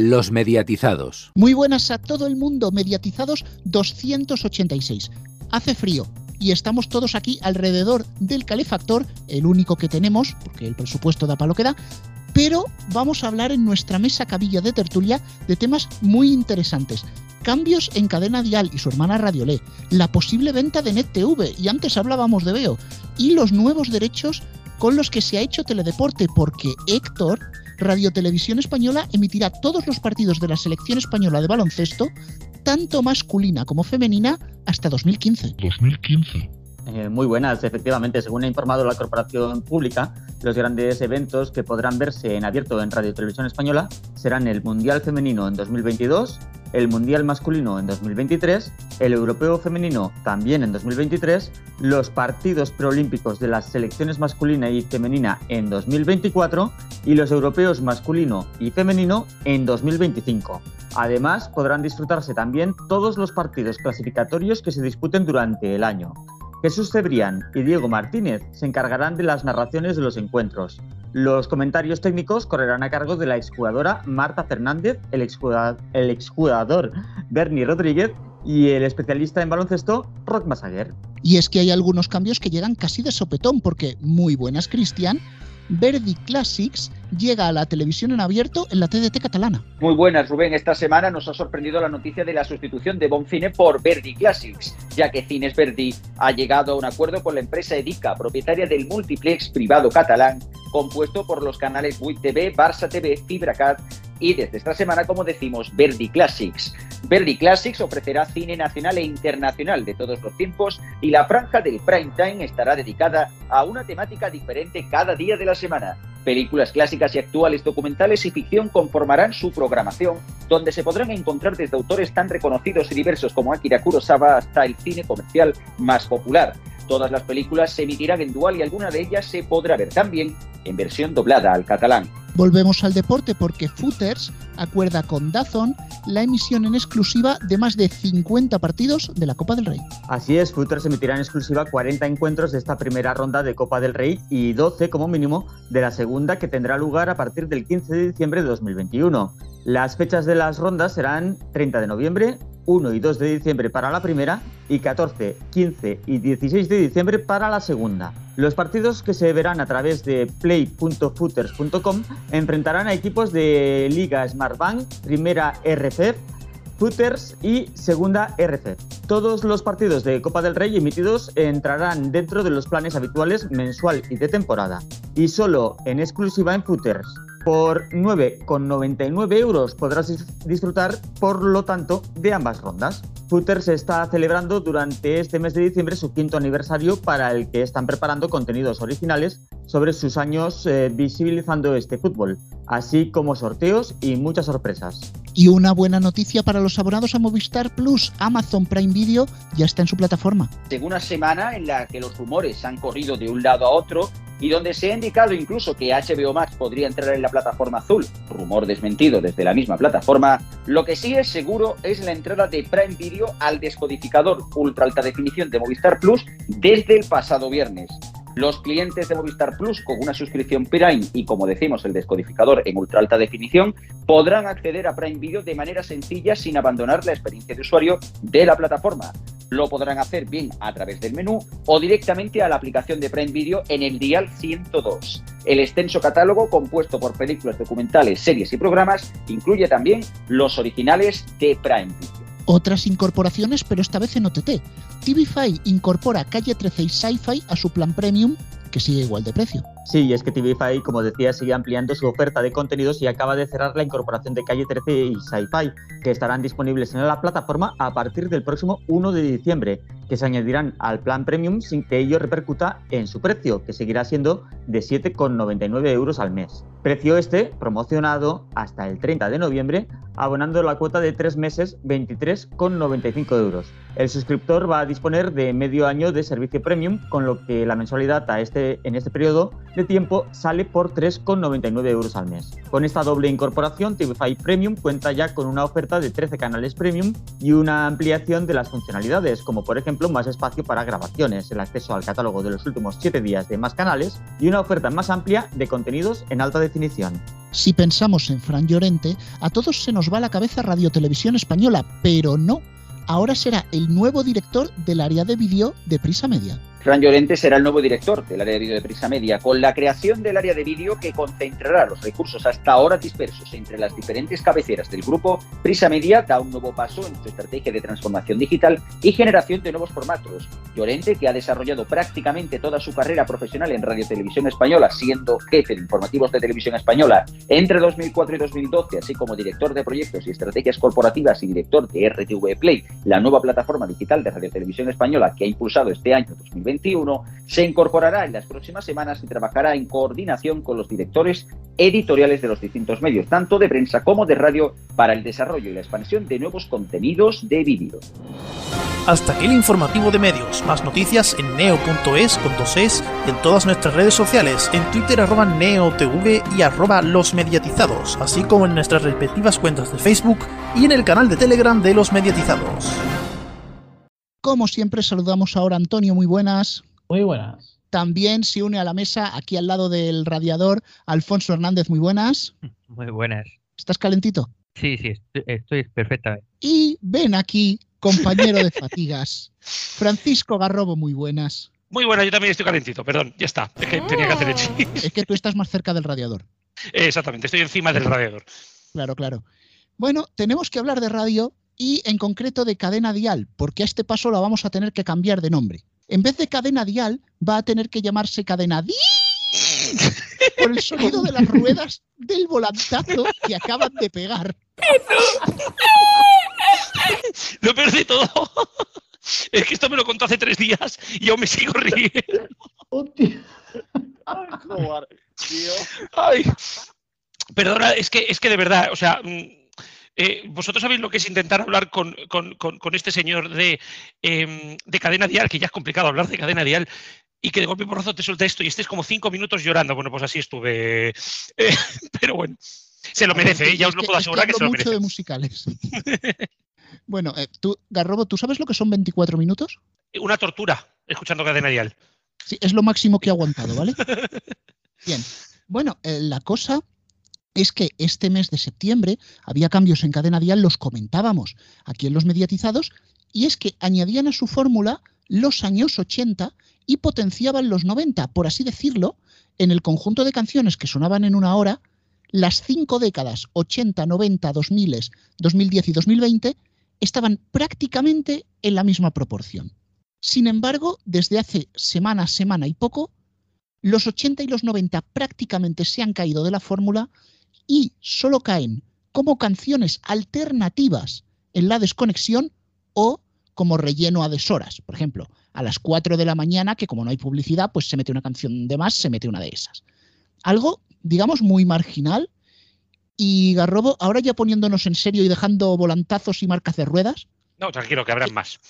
Los mediatizados. Muy buenas a todo el mundo, mediatizados 286. Hace frío y estamos todos aquí alrededor del calefactor, el único que tenemos, porque el presupuesto da para lo que da, pero vamos a hablar en nuestra mesa cabilla de tertulia de temas muy interesantes. Cambios en cadena dial y su hermana Radiolé, la posible venta de NetTV, y antes hablábamos de Veo, y los nuevos derechos con los que se ha hecho teledeporte, porque Héctor, Radio Televisión Española, emitirá todos los partidos de la selección española de baloncesto, tanto masculina como femenina, hasta 2015. 2015. Eh, muy buenas, efectivamente. Según ha informado la Corporación Pública, los grandes eventos que podrán verse en abierto en Radio Televisión Española serán el Mundial Femenino en 2022, el Mundial Masculino en 2023, el Europeo Femenino también en 2023, los partidos preolímpicos de las selecciones masculina y femenina en 2024 y los europeos masculino y femenino en 2025. Además, podrán disfrutarse también todos los partidos clasificatorios que se disputen durante el año. Jesús Cebrián y Diego Martínez se encargarán de las narraciones de los encuentros. Los comentarios técnicos correrán a cargo de la exjugadora Marta Fernández, el exjugador, Bernie Rodríguez y el especialista en baloncesto Rod Masaguer. Y es que hay algunos cambios que llegan casi de sopetón, porque muy buenas, Cristian, Verdi Classics llega a la televisión en abierto en la TDT catalana. Muy buenas, Rubén. Esta semana nos ha sorprendido la noticia de la sustitución de Bonfine por Verdi Classics, ya que Cines Verdi ha llegado a un acuerdo con la empresa Edica, propietaria del multiplex privado catalán, compuesto por los canales WIT TV, Barça TV, FibraCat y desde esta semana, como decimos, Verdi Classics. Verdi Classics ofrecerá cine nacional e internacional de todos los tiempos y la franja del prime time estará dedicada a una temática diferente cada día de la semana. Películas clásicas y actuales, documentales y ficción conformarán su programación, donde se podrán encontrar desde autores tan reconocidos y diversos como Akira Kurosawa hasta el cine comercial más popular. Todas las películas se emitirán en dual y alguna de ellas se podrá ver también en versión doblada al catalán. Volvemos al deporte porque Footers acuerda con Dazon la emisión en exclusiva de más de 50 partidos de la Copa del Rey. Así es, Footers emitirá en exclusiva 40 encuentros de esta primera ronda de Copa del Rey y 12 como mínimo de la segunda que tendrá lugar a partir del 15 de diciembre de 2021. Las fechas de las rondas serán 30 de noviembre, 1 y 2 de diciembre para la primera y 14, 15 y 16 de diciembre para la segunda. Los partidos que se verán a través de play.footers.com enfrentarán a equipos de Liga Smartbank, Primera RFF, Footers y Segunda RFF. Todos los partidos de Copa del Rey emitidos entrarán dentro de los planes habituales mensual y de temporada y solo en exclusiva en Footers. Por 9,99 euros podrás disfrutar, por lo tanto, de ambas rondas. Footer se está celebrando durante este mes de diciembre su quinto aniversario para el que están preparando contenidos originales sobre sus años eh, visibilizando este fútbol, así como sorteos y muchas sorpresas. Y una buena noticia para los abonados a Movistar Plus, Amazon Prime Video ya está en su plataforma. Según una semana en la que los rumores han corrido de un lado a otro y donde se ha indicado incluso que HBO Max podría entrar en la plataforma azul, rumor desmentido desde la misma plataforma, lo que sí es seguro es la entrada de Prime Video al descodificador ultra alta definición de Movistar Plus desde el pasado viernes. Los clientes de Movistar Plus con una suscripción Prime y como decimos el descodificador en ultra alta definición podrán acceder a Prime Video de manera sencilla sin abandonar la experiencia de usuario de la plataforma. Lo podrán hacer bien a través del menú o directamente a la aplicación de Prime Video en el dial 102. El extenso catálogo, compuesto por películas documentales, series y programas, incluye también los originales de Prime Video. Otras incorporaciones, pero esta vez en OTT. TVFi incorpora Calle 13 y Sci-Fi a su plan premium, que sigue igual de precio. Sí, y es que TVFi, como decía, sigue ampliando su oferta de contenidos y acaba de cerrar la incorporación de Calle 13 y Sci-Fi, que estarán disponibles en la plataforma a partir del próximo 1 de diciembre, que se añadirán al plan premium sin que ello repercuta en su precio, que seguirá siendo de 7,99 euros al mes. Precio este promocionado hasta el 30 de noviembre, abonando la cuota de 3 meses 23,95 euros. El suscriptor va a disponer de medio año de servicio premium, con lo que la mensualidad a este, en este periodo de tiempo sale por 3,99 euros al mes. Con esta doble incorporación, TV5 Premium cuenta ya con una oferta de 13 canales premium y una ampliación de las funcionalidades, como por ejemplo más espacio para grabaciones, el acceso al catálogo de los últimos 7 días de más canales y una oferta más amplia de contenidos en alta definición. Si pensamos en Fran Llorente, a todos se nos va la cabeza Radio Televisión Española, pero no. Ahora será el nuevo director del área de vídeo de Prisa Media. Fran Llorente será el nuevo director del área de vídeo de Prisa Media, con la creación del área de vídeo que concentrará los recursos hasta ahora dispersos entre las diferentes cabeceras del grupo. Prisa Media da un nuevo paso en su estrategia de transformación digital y generación de nuevos formatos. Llorente, que ha desarrollado prácticamente toda su carrera profesional en Radio Televisión Española, siendo jefe de informativos de Televisión Española entre 2004 y 2012, así como director de proyectos y estrategias corporativas y director de RTV Play, la nueva plataforma digital de Radio Televisión Española que ha impulsado este año 2020 se incorporará en las próximas semanas y trabajará en coordinación con los directores editoriales de los distintos medios, tanto de prensa como de radio, para el desarrollo y la expansión de nuevos contenidos de vídeo. Hasta aquí el informativo de medios. Más noticias en neo.es con dos en todas nuestras redes sociales, en Twitter arroba neotv y arroba los mediatizados, así como en nuestras respectivas cuentas de Facebook y en el canal de Telegram de los mediatizados. Como siempre, saludamos ahora a Antonio. Muy buenas. Muy buenas. También se une a la mesa, aquí al lado del radiador, Alfonso Hernández. Muy buenas. Muy buenas. ¿Estás calentito? Sí, sí, estoy, perfectamente. Y ven aquí, compañero de fatigas, Francisco Garrobo. Muy buenas. Muy buenas, yo también estoy calentito, perdón, ya está. Es que tenía que hacer hecho. Es que tú estás más cerca del radiador. Exactamente, estoy encima del radiador. Claro, claro. Bueno, tenemos que hablar de radio y en concreto de cadena dial, porque a este paso la vamos a tener que cambiar de nombre. En vez de cadena dial, va a tener que llamarse cadena di por el sonido de las ruedas del volantazo que acaban de pegar. Lo peor de todo es que esto me lo contó hace tres días y yo me sigo riendo. Ay, perdona, es que, es que de verdad, o sea, mm, eh, vosotros sabéis lo que es intentar hablar con, este señor em, de, cadena dial, que ya es complicado hablar de cadena dial, y que de golpe porrazo te suelta esto y estés como cinco minutos llorando. Bueno, pues así estuve. Eh, pero bueno, se lo merece, ¿eh? ya os lo puedo asegurar que, se lo mucho de musicales. bueno, tú, Garrobo, ¿tú sabes lo que son 24 minutos? Una tortura, escuchando cadena dial. Sí, es lo máximo que he aguantado, ¿vale? Bien. Bueno, la cosa es que este mes de septiembre había cambios en cadena dial, los comentábamos aquí en los mediatizados, y es que añadían a su fórmula los años 80 y potenciaban los 90, por así decirlo, en el conjunto de canciones que sonaban en una hora, las cinco décadas 80, 90, 2000, 2010 y 2020 estaban prácticamente en la misma proporción. Sin embargo, desde hace semana, semana y poco, los 80 y los 90 prácticamente se han caído de la fórmula y solo caen como canciones alternativas en la desconexión o como relleno a deshoras. Por ejemplo, a las 4 de la mañana, que como no hay publicidad, pues se mete una canción de más, se mete una de esas. Algo, digamos, muy marginal. Y Garrobo, ahora ya poniéndonos en serio y dejando volantazos y marcas de ruedas. No, tranquilo, que habrán más.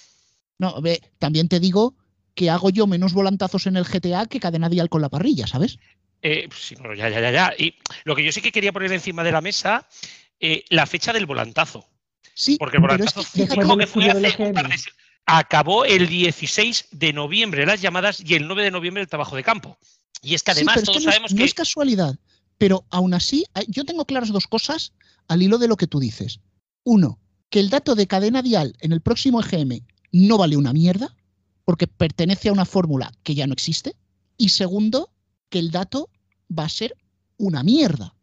No, ve, también te digo que hago yo menos volantazos en el GTA que cadena dial con la parrilla, ¿sabes? Eh, sí, ya, ya, ya, ya. Y lo que yo sí que quería poner encima de la mesa, eh, la fecha del volantazo. Sí, porque el volantazo acabó el 16 de noviembre las llamadas y el 9 de noviembre el trabajo de campo. Y es que además todos sabemos que. No es casualidad, pero aún así, yo tengo claras dos cosas al hilo de lo que tú dices. Uno, que el dato de cadena dial en el próximo EGM no vale una mierda, porque pertenece a una fórmula que ya no existe. Y segundo, que el dato va a ser una mierda.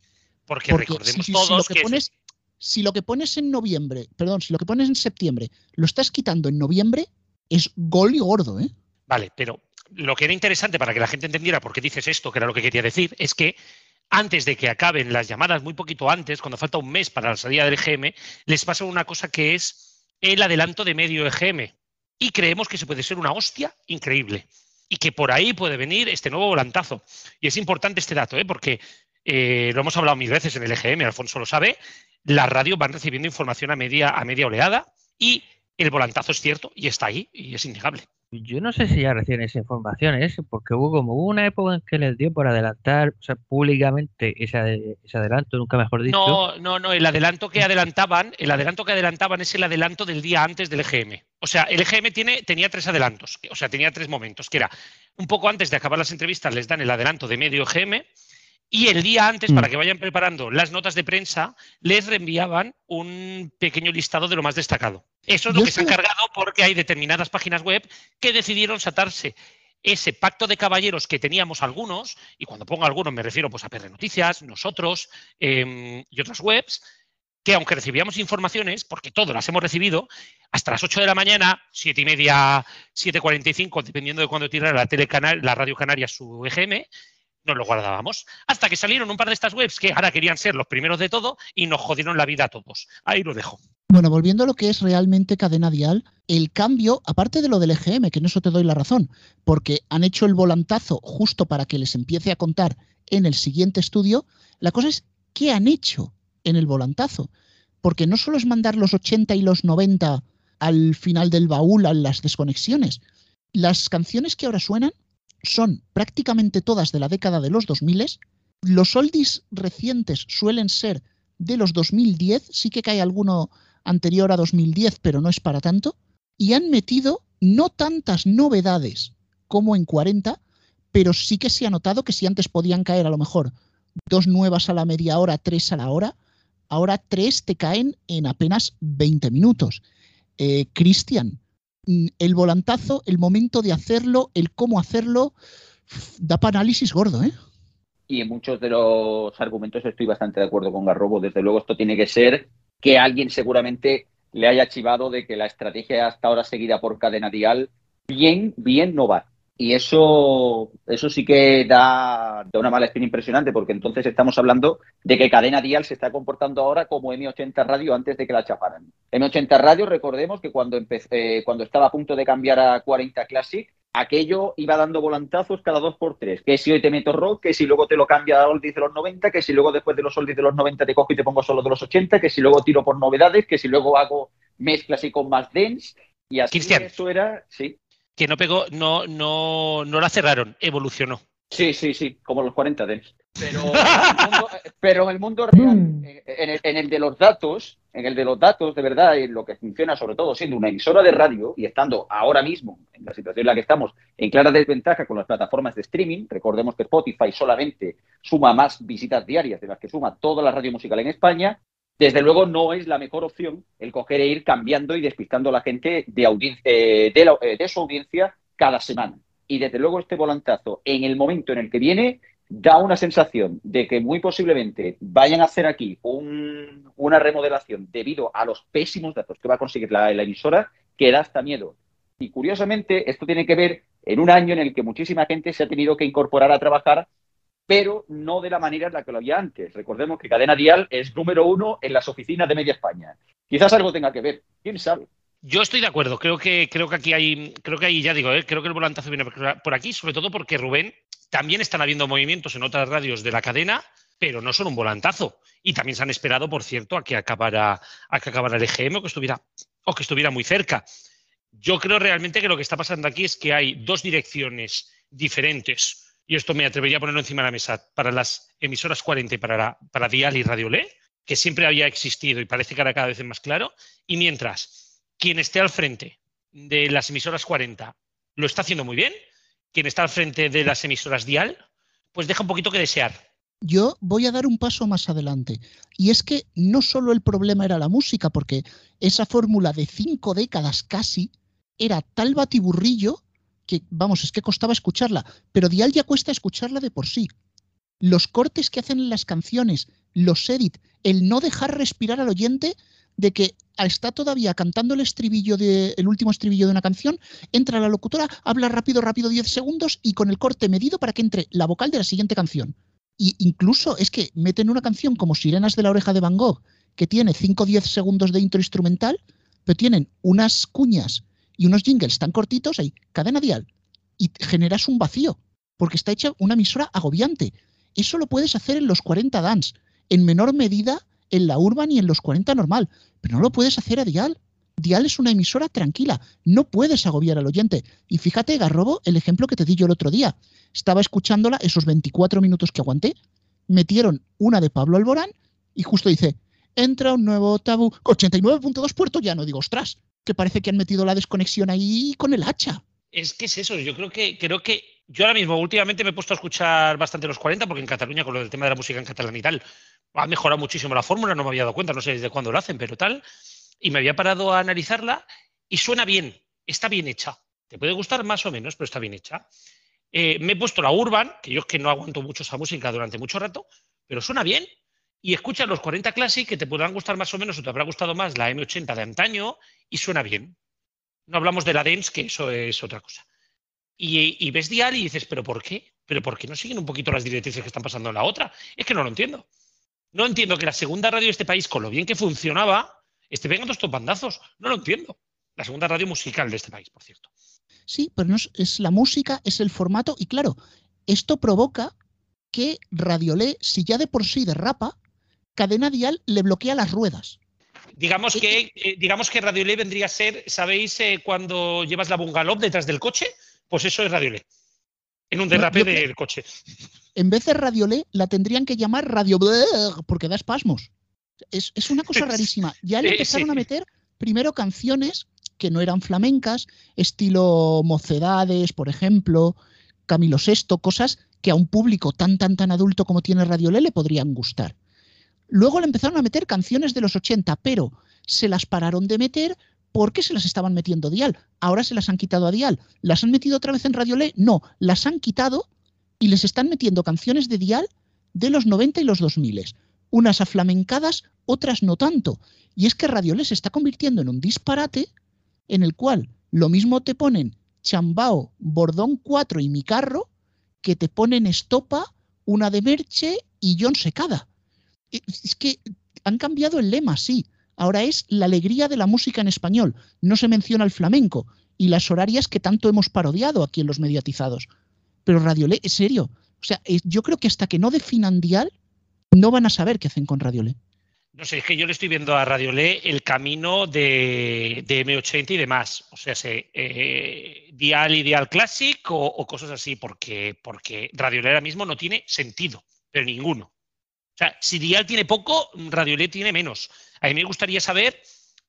Porque, recordemos todos si lo que, pones, si lo que pones en noviembre, perdón, si lo que pones en septiembre lo estás quitando en noviembre, es gol y gordo, ¿eh? Vale, pero lo que era interesante para que la gente entendiera por qué dices esto, que era lo que quería decir, es que antes de que acaben las llamadas, muy poquito antes, cuando falta un mes para la salida del EGM, les pasa una cosa que es el adelanto de medio EGM. Y creemos que se puede ser una hostia increíble y que por ahí puede venir este nuevo volantazo. Y es importante este dato, ¿eh? porque eh, lo hemos hablado mil veces en el EGM, Alfonso lo sabe, las radios van recibiendo información a media, a media oleada y el volantazo es cierto y está ahí y es innegable. Yo no sé si ya reciben esa información, ¿eh? porque hubo como una época en que les dio por adelantar o sea, públicamente ese, ese, adelanto, nunca mejor dicho. No, no, no, el adelanto que adelantaban, el adelanto que adelantaban es el adelanto del día antes del EGM. O sea, el EGM tiene, tenía tres adelantos, o sea, tenía tres momentos, que era un poco antes de acabar las entrevistas les dan el adelanto de medio EGM, y el día antes, para mm. que vayan preparando las notas de prensa, les reenviaban un pequeño listado de lo más destacado. Eso es lo que se ha encargado porque hay determinadas páginas web que decidieron satarse ese pacto de caballeros que teníamos algunos, y cuando pongo algunos me refiero pues, a PR Noticias, nosotros em, y otras webs, que aunque recibíamos informaciones, porque todas las hemos recibido, hasta las 8 de la mañana, 7 y media, 7.45, dependiendo de cuándo tirara la, telecanal, la Radio Canaria su EGM, nos lo guardábamos. Hasta que salieron un par de estas webs que ahora querían ser los primeros de todo y nos jodieron la vida a todos. Ahí lo dejo. Bueno, volviendo a lo que es realmente cadena dial, el cambio, aparte de lo del EGM, que en eso te doy la razón, porque han hecho el volantazo justo para que les empiece a contar en el siguiente estudio, la cosa es qué han hecho en el volantazo. Porque no solo es mandar los 80 y los 90 al final del baúl a las desconexiones. Las canciones que ahora suenan son prácticamente todas de la década de los 2000. Los oldies recientes suelen ser de los 2010, sí que cae alguno anterior a 2010, pero no es para tanto. Y han metido no tantas novedades como en 40, pero sí que se ha notado que si antes podían caer a lo mejor dos nuevas a la media hora, tres a la hora, ahora tres te caen en apenas 20 minutos. Eh, Cristian, el volantazo, el momento de hacerlo, el cómo hacerlo, da para análisis gordo, ¿eh? Y en muchos de los argumentos estoy bastante de acuerdo con Garrobo. Desde luego, esto tiene que ser que alguien seguramente le haya chivado de que la estrategia hasta ahora seguida por Cadena Dial bien, bien no va. Y eso, eso sí que da, una mala espina impresionante, porque entonces estamos hablando de que Cadena Dial se está comportando ahora como M80 Radio antes de que la chaparan. M80 Radio, recordemos que cuando, empecé, cuando estaba a punto de cambiar a 40 Classic, aquello iba dando volantazos cada dos por tres. Que si hoy te meto rock, que si luego te lo cambia a oldies de los 90, que si luego después de los oldies de los 90 te cojo y te pongo solo de los 80, que si luego tiro por novedades, que si luego hago mezclas y con más dance. Y así eso era, sí que no pegó, no, no, no la cerraron, evolucionó. Sí, sí, sí, como los 40 Dens. Pero, pero en el mundo real, en el, en el, de los datos, en el de los datos, de verdad, en lo que funciona sobre todo siendo una emisora de radio y estando ahora mismo, en la situación en la que estamos, en clara desventaja con las plataformas de streaming, recordemos que Spotify solamente suma más visitas diarias de las que suma toda la radio musical en España, desde luego no es la mejor opción el coger e ir cambiando y despistando a la gente de, eh, eh, de, su audiencia cada semana. Y desde luego este volantazo, en el momento en el que viene, da una sensación de que muy posiblemente vayan a hacer aquí una remodelación debido a los pésimos datos que va a conseguir la, la emisora, que da hasta miedo. Y curiosamente, esto tiene que ver en un año en el que muchísima gente se ha tenido que incorporar a trabajar pero no de la manera en la que lo había antes. Recordemos que Cadena Dial es número uno en las oficinas de Media España. Quizás algo tenga que ver, quién sabe. Yo estoy de acuerdo, creo que, creo que aquí hay, creo que ahí ya digo, ¿eh? creo que el volantazo viene por aquí, sobre todo porque Rubén, también están habiendo movimientos en otras radios de la cadena, pero no son un volantazo. Y también se han esperado, por cierto, a que acabara, a que acabara el EGM o que estuviera, o que estuviera muy cerca. Yo creo realmente que lo que está pasando aquí es que hay dos direcciones diferentes y esto me atrevería a ponerlo encima de la mesa, para las emisoras 40 y para, para Dial y Radio Le, que siempre había existido y parece que ahora cada vez es más claro, y mientras quien esté al frente de las emisoras 40 lo está haciendo muy bien, quien está al frente de las emisoras Dial, pues deja un poquito que desear. Yo voy a dar un paso más adelante. Y es que no solo el problema era la música, porque esa fórmula de cinco décadas casi era tal batiburrillo que, vamos, es que costaba escucharla, pero Dial ya cuesta escucharla de por sí. Los cortes que hacen en las canciones, los edit, el no dejar respirar al oyente de que está todavía cantando el estribillo de el último estribillo de una canción, entra la locutora, habla rápido, rápido 10 segundos y con el corte medido para que entre la vocal de la siguiente canción. Y incluso es que meten una canción como Sirenas de la oreja de Van Gogh, que tiene 5 o 10 segundos de intro instrumental, pero tienen unas cuñas y unos jingles tan cortitos, hay cadena dial, y generas un vacío, porque está hecha una emisora agobiante. Eso lo puedes hacer en los 40 dance, en menor medida en la urban y en los 40 normal, pero no lo puedes hacer a dial. Dial es una emisora tranquila, no puedes agobiar al oyente. Y fíjate, Garrobo, el ejemplo que te di yo el otro día. Estaba escuchándola esos 24 minutos que aguanté, metieron una de Pablo Alborán y justo dice, entra un nuevo tabú, 89.2 puerto ya no digo, ostras, que parece que han metido la desconexión ahí con el hacha. Es que es eso, yo creo que, creo que yo ahora mismo últimamente me he puesto a escuchar bastante los 40 porque en Cataluña con lo del tema de la música en catalán y tal ha mejorado muchísimo la fórmula, no me había dado cuenta, no sé desde cuándo lo hacen, pero tal y me había parado a analizarla y suena bien, está bien hecha. Te puede gustar más o menos, pero está bien hecha. Eh, me he puesto la Urban, que yo es que no aguanto mucho esa música durante mucho rato, pero suena bien. Y escuchas los 40 Classic, que te podrán gustar más o menos, o te habrá gustado más la M80 de antaño, y suena bien. No hablamos de la Dance, que eso es otra cosa. Y, ves Dial y dices, ¿pero por qué? ¿Pero por qué no siguen un poquito las directrices que están pasando en la otra? Es que no lo entiendo. No entiendo que la segunda radio de este país, con lo bien que funcionaba, esté pegando estos bandazos. No lo entiendo. La segunda radio musical de este país, por cierto. Sí, pero no es, la música, es el formato, y claro, esto provoca que Radiolé, si ya de por sí derrapa, Cadena Dial le bloquea las ruedas. Digamos que, eh, digamos que Radiolé vendría a ser, ¿sabéis eh, cuando llevas la bungalow detrás del coche? Pues eso es Radiolé. En un derrape del coche. En vez de Radiolé, la tendrían que llamar Radio porque da espasmos. Es, una cosa rarísima. Ya le empezaron a meter primero canciones que no eran flamencas, estilo Mocedades, por ejemplo, Camilo VI, cosas que a un público tan, tan, tan adulto como tiene Radio le podrían gustar. Luego le empezaron a meter canciones de los 80, pero se las pararon de meter porque se las estaban metiendo Dial. Ahora se las han quitado a Dial. ¿Las han metido otra vez en Radio Le? No, las han quitado y les están metiendo canciones de Dial de los 90 y los 2000 unas aflamencadas, otras no tanto. Y es que Radio se está convirtiendo en un disparate en el cual lo mismo te ponen Chambao, Bordón 4 y Mi Carro, que te ponen Estopa, una de Merche y John Secada. Es que han cambiado el lema, sí. Ahora es la alegría de la música en español. No se menciona el flamenco y las horarias que tanto hemos parodiado aquí en los mediatizados. Pero Radio Le, es serio. O sea, yo creo que hasta que no definan dial, no van a saber qué hacen con Radiolé. No sé, es que yo le estoy viendo a Radiolé el camino de, M80 y demás. O sea, se, eh, Dial y Dial Classic o, cosas así, porque, porque Radiolé ahora mismo no tiene sentido, pero ninguno. O sea, si Dial tiene poco, Radiolé tiene menos. A mí me gustaría saber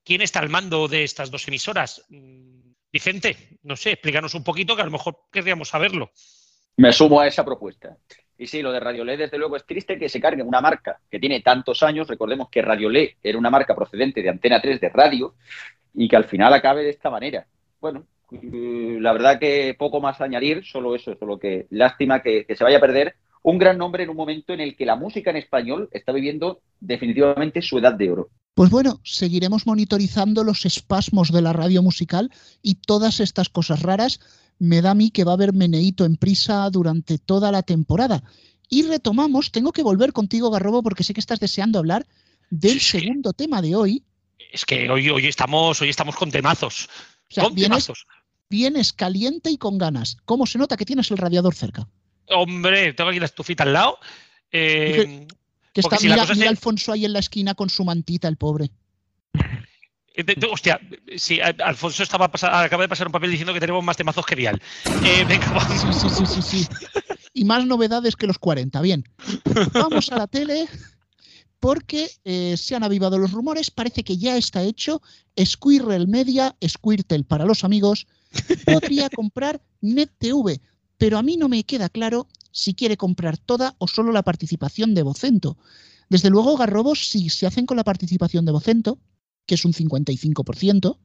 quién está al mando de estas dos emisoras. Mm, Vicente, no sé, explícanos un poquito que a lo mejor querríamos saberlo. Me sumo a esa propuesta. Y sí, lo de Radiolé, desde luego, es triste que se cargue una marca que tiene tantos años. Recordemos que Radiolé era una marca procedente de Antena 3 de radio y que al final acabe de esta manera. Bueno, eh, la verdad que poco más añadir, solo eso, solo que lástima que se vaya a perder un gran nombre en un momento en el que la música en español está viviendo definitivamente su edad de oro. Pues bueno, seguiremos monitorizando los espasmos de la radio musical y todas estas cosas raras me da a mí que va a haber meneíto en prisa durante toda la temporada. Y retomamos, tengo que volver contigo, Garrobo, porque sé que estás deseando hablar del segundo tema de hoy. Es que hoy, hoy, estamos, hoy estamos con temazos. con vienes, vienes caliente y con ganas. ¿Cómo se nota que tienes el radiador cerca? Hombre, tengo aquí la estufita al lado. Eh, que, está, mira, Alfonso ahí en la esquina con su mantita, el pobre. Eh, hostia, sí, Alfonso estaba acaba de pasar un papel diciendo que tenemos más temazos que Vial. Eh, venga, vamos. Sí, sí, sí, sí, Y más novedades que los 40. Bien. Vamos a la tele porque eh, se han avivado los rumores. Parece que ya está hecho. Squirrel Media, Squirtle para los amigos, podría comprar NetTV. Pero a mí no me queda claro si quiere comprar toda o solo la participación de Vocento. Desde luego, Garrobos, si se hacen con la participación de Vocento, que es un 55%.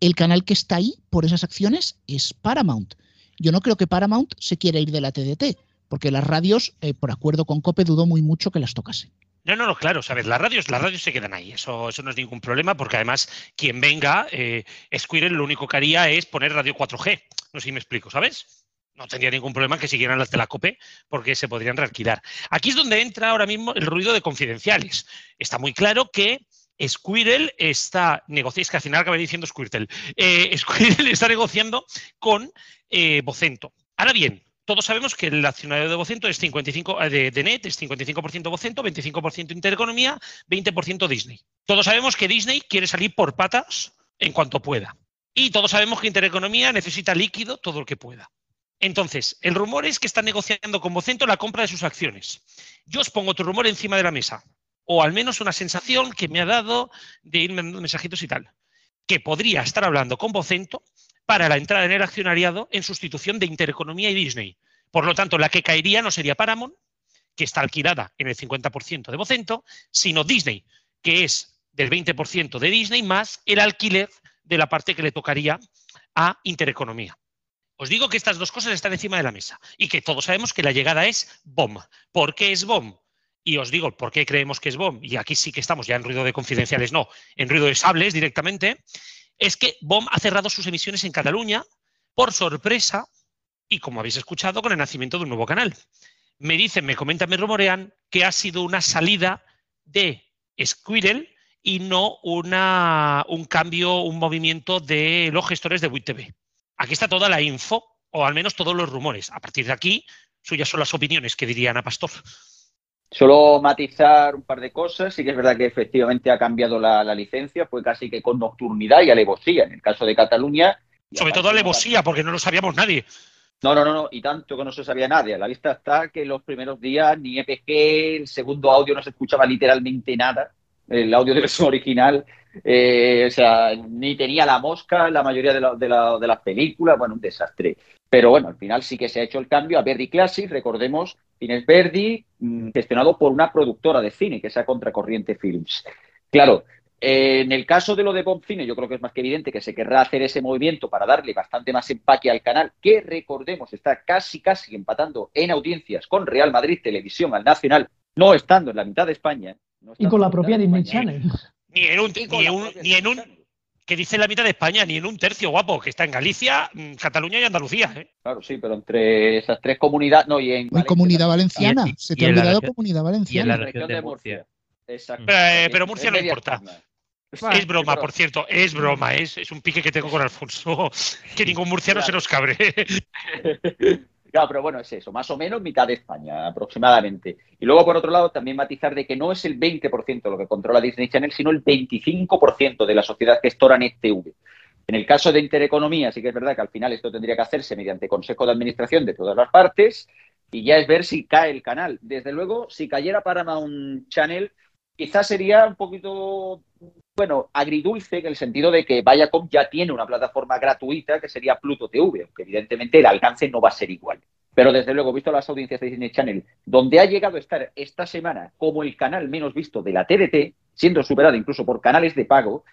El canal que está ahí por esas acciones es Paramount. Yo no creo que Paramount se quiera ir de la TDT, porque las radios, eh, por acuerdo con COPE, dudó muy mucho que las tocase. No, no, no, claro, sabes, las radios, las radios se quedan ahí, eso, no es ningún problema, porque además quien venga, eh, Squirrel lo único que haría es poner radio 4G. No sé si me explico, ¿sabes? No tendría ningún problema que siguieran las de la COPE porque se podrían realquilar. Aquí es donde entra ahora mismo el ruido de confidenciales. Está muy claro que Squirrel está negociando, es que al final diciendo Squirtle, eh, Squirrel está negociando con eh, Vocento. Ahora bien, todos sabemos que el accionario de Vocento es 55 eh, de, Net, es 55% Vocento, 25% Intereconomía, 20% Disney. Todos sabemos que Disney quiere salir por patas en cuanto pueda. Y todos sabemos que Intereconomía necesita líquido todo lo que pueda. Entonces, el rumor es que está negociando con Vocento la compra de sus acciones. Yo os pongo otro rumor encima de la mesa, o al menos una sensación que me ha dado de irme dando mensajitos y tal, que podría estar hablando con Vocento para la entrada en el accionariado en sustitución de Intereconomía y Disney. Por lo tanto, la que caería no sería Paramount, que está alquilada en el 50% de Vocento, sino Disney, que es del 20% de Disney más el alquiler de la parte que le tocaría a Intereconomía. Os digo que estas dos cosas están encima de la mesa y que todos sabemos que la llegada es BOM. ¿Por qué es BOM? Y os digo por qué creemos que es BOM, y aquí sí que estamos ya en ruido de confidenciales, no, en ruido de sables directamente, es que BOM ha cerrado sus emisiones en Cataluña por sorpresa y como habéis escuchado, con el nacimiento de un nuevo canal. Me dicen, me comentan, me rumorean que ha sido una salida de Squirrel y no una, un cambio, un movimiento de los gestores de WITV. Aquí está toda la info, o al menos todos los rumores. A partir de aquí, suyas son las opiniones que diría Ana Pastor. Solo matizar un par de cosas. Sí que es verdad que efectivamente ha cambiado la, licencia, fue casi que con nocturnidad y alevosía. En el caso de Cataluña. Sobre todo alevosía, porque no lo sabíamos nadie. No, no, no, no, y tanto que no se sabía nadie. A la vista está que los primeros días ni EPG, el segundo audio no se escuchaba literalmente nada. El audio de versión original, eh, o sea, ni tenía la mosca la mayoría de, de las películas. Bueno, un desastre. Pero bueno, al final sí que se ha hecho el cambio a Verdi Classic, recordemos, Cines Verdi, mm, gestionado por una productora de cine, que es a Contracorriente Films. Claro, en el caso de lo de Bob Cine, yo creo que es más que evidente que se querrá hacer ese movimiento para darle bastante más empaque al canal, que recordemos está casi, casi empatando en audiencias con Real Madrid Televisión al Nacional, no estando en la mitad de España. y con la propia Disney Channel. Ni en un, ni en un que dice la mitad de España, ni en un tercio, guapo, que está en Galicia, mm, Cataluña y Andalucía. ¿eh? Claro, sí, pero entre esas tres comunidades, no, y en Comunidad Valenciana, se te ha olvidado Comunidad Valenciana. Y en la región de Murcia. Exacto. Eh, pero, Murcia no importa. Es broma, por cierto, es broma, es, es un pique que tengo con Alfonso, que ningún murciano se nos cabre. Claro, pero bueno, es eso, más o menos mitad de España aproximadamente. Y luego, por otro lado, también matizar de que no es el 20% lo que controla Disney Channel, sino el 25% de la sociedad gestora NetTV. En el caso de Intereconomía, sí que es verdad que al final esto tendría que hacerse mediante consejo de administración de todas las partes y ya es ver si cae el canal. Desde luego, si cayera Paramount Channel, quizás sería un poquito bueno, agridulce en el sentido de que Viacom ya tiene una plataforma gratuita que sería Pluto TV, aunque evidentemente el alcance no va a ser igual. Pero desde luego, visto las audiencias de Disney Channel, donde ha llegado a estar esta semana como el canal menos visto de la TDT, siendo superado incluso por canales de pago,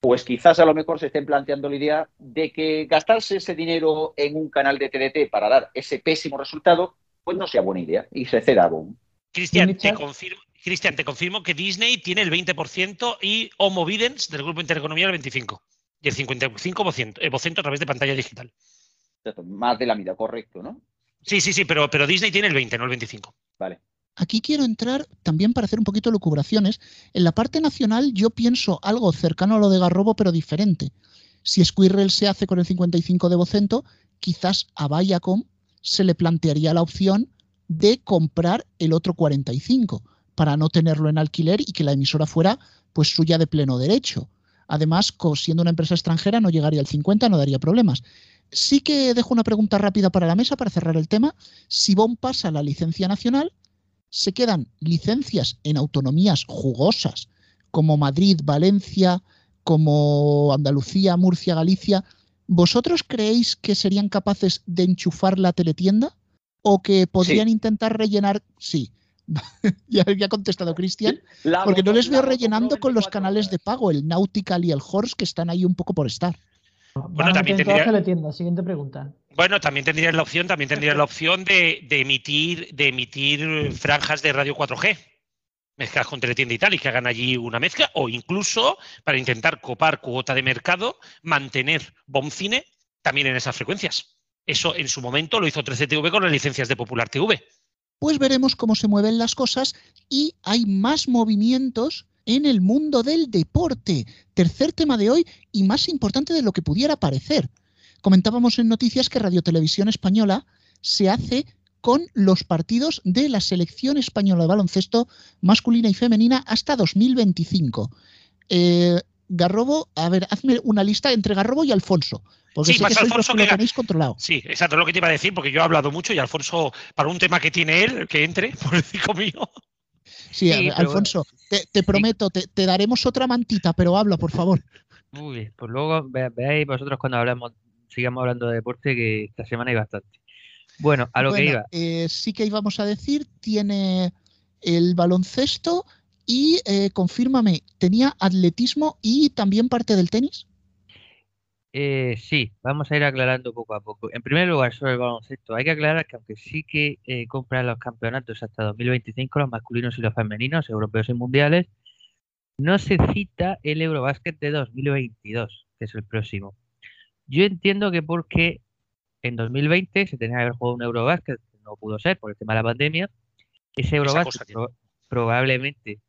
pues quizás a lo mejor se estén planteando la idea de que gastarse ese dinero en un canal de TDT para dar ese pésimo resultado, pues no sea buena idea y se ceda a Boom. Cristian, te confirmo, Cristian, te confirmo que Disney tiene el 20% y Homo Videns del grupo Intereconomía el 25%. Y el 55% eh, a través de pantalla digital. Más de la mitad, correcto, ¿no? Sí, sí, sí, pero, pero Disney tiene el 20, no el 25. Vale. Aquí quiero entrar también para hacer un poquito de lucubraciones. En la parte nacional yo pienso algo cercano a lo de Garrobo, pero diferente. Si Squirrel se hace con el 55 de Vocento, quizás a Viacom se le plantearía la opción de comprar el otro 45 para no tenerlo en alquiler y que la emisora fuera pues suya de pleno derecho. Además, siendo una empresa extranjera no llegaría al 50, no daría problemas. Sí que dejo una pregunta rápida para la mesa para cerrar el tema. Si BOM pasa la licencia nacional, se quedan licencias en autonomías jugosas como Madrid, Valencia, como Andalucía, Murcia, Galicia. ¿Vosotros creéis que serían capaces de enchufar la teletienda? ¿O que podrían intentar rellenar? Sí. ya, ha contestado Cristian, porque no les veo rellenando con los canales de pago, el Nautical y el Horse, que están ahí un poco por estar. Bueno, también tendría... Siguiente pregunta. Bueno, también tendrías la opción, también tendrías la opción de, emitir, de emitir franjas de radio 4G, mezclas con teletienda y tal, y que hagan allí una mezcla, o incluso para intentar copar cuota de mercado, mantener Bomcine también en esas frecuencias. Eso en su momento lo hizo 13TV con las licencias de Popular TV pues veremos cómo se mueven las cosas y hay más movimientos en el mundo del deporte. Tercer tema de hoy y más importante de lo que pudiera parecer. Comentábamos en noticias que Radio Televisión Española se hace con los partidos de la selección española de baloncesto masculina y femenina hasta 2025. Eh, Garrobo, a ver, hazme una lista entre Garrobo y Alfonso. Porque sí, sé que sois Alfonso que lo tenéis controlado. Sí, exacto, lo que te iba a decir, porque yo he hablado mucho y Alfonso, para un tema que tiene él, que entre, por el hijo mío. Sí, Alfonso, te, prometo, te, daremos otra mantita, pero habla, por favor. Muy bien, pues luego veáis vosotros cuando hablemos, sigamos hablando de deporte, que esta semana hay bastante. Bueno, a lo que iba. Eh, sí que íbamos a decir, tiene el baloncesto y eh, confírmame, ¿tenía atletismo y también parte del tenis? Eh, sí, vamos a ir aclarando poco a poco. En primer lugar, sobre el baloncesto, hay que aclarar que aunque sí que eh, compran los campeonatos hasta 2025, los masculinos y los femeninos, europeos y mundiales, no se cita el Eurobásquet de 2022, que es el próximo. Yo entiendo que porque en 2020 se tenía que haber jugado un Eurobásquet, que no pudo ser por el tema de la pandemia, ese Eurobásquet probablemente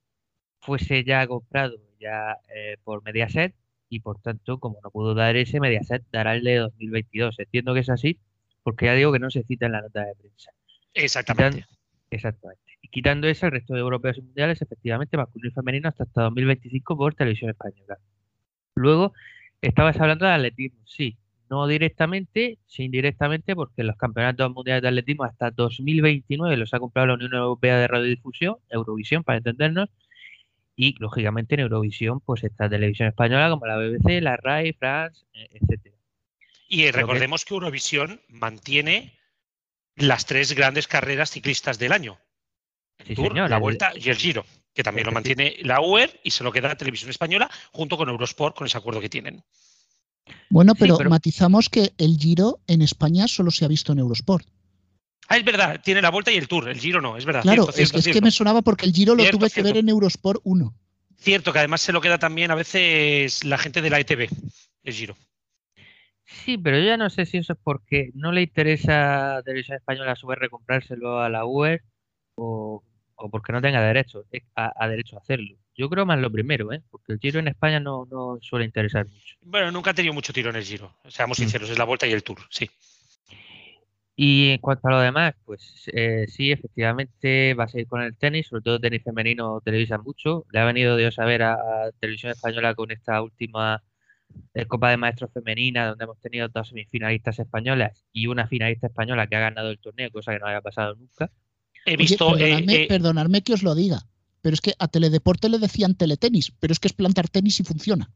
fuese ya comprado ya eh, por Mediaset y por tanto, como no pudo dar ese, Mediaset dará el de 2022. Entiendo que es así, porque ya digo que no se cita en la nota de prensa. Exactamente. exactamente. Y quitando eso, el resto de europeos y mundiales, efectivamente, masculino y femenino hasta, hasta 2025 por televisión española. Luego, estabas hablando de atletismo, sí, no directamente, sí indirectamente, porque los campeonatos mundiales de atletismo hasta 2029 los ha comprado la Unión Europea de Radiodifusión, Eurovisión, para entendernos, y lógicamente en Eurovisión pues está televisión española como la BBC, la RAI, France, etcétera. Y recordemos que... Eurovisión mantiene las tres grandes carreras ciclistas del año. El Tour, la Vuelta y el Giro, que también lo mantiene la UER y se lo queda la televisión española junto con Eurosport con ese acuerdo que tienen. Bueno, pero, matizamos que el Giro en España solo se ha visto en Eurosport. Ah, es verdad, tiene la vuelta y el tour, el Giro no, es verdad. Claro, es, que me sonaba porque el Giro lo tuve que ver en Eurosport 1. Cierto, que además se lo queda también a veces la gente de la ETV, el Giro. Sí, pero yo ya no sé si eso es porque no le interesa a Televisión Española a su vez recomprárselo a la UE o, porque no tenga derecho a, derecho a hacerlo. Yo creo más lo primero, ¿eh? porque el Giro en España no, suele interesar mucho. Bueno, nunca ha tenido mucho tiro en el Giro, seamos mm. sinceros, es la vuelta y el tour, sí. Y en cuanto a lo demás, pues eh, sí, efectivamente va a seguir con el tenis, sobre todo tenis femenino televisa mucho. Le ha venido Dios a ver a, Televisión Española con esta última eh, Copa de Maestros Femenina, donde hemos tenido dos semifinalistas españolas y una finalista española que ha ganado el torneo, cosa que no había pasado nunca. He visto. Eh, perdonadme que os lo diga, pero es que a Teledeporte le decían teletenis, pero es que es plantar tenis y funciona.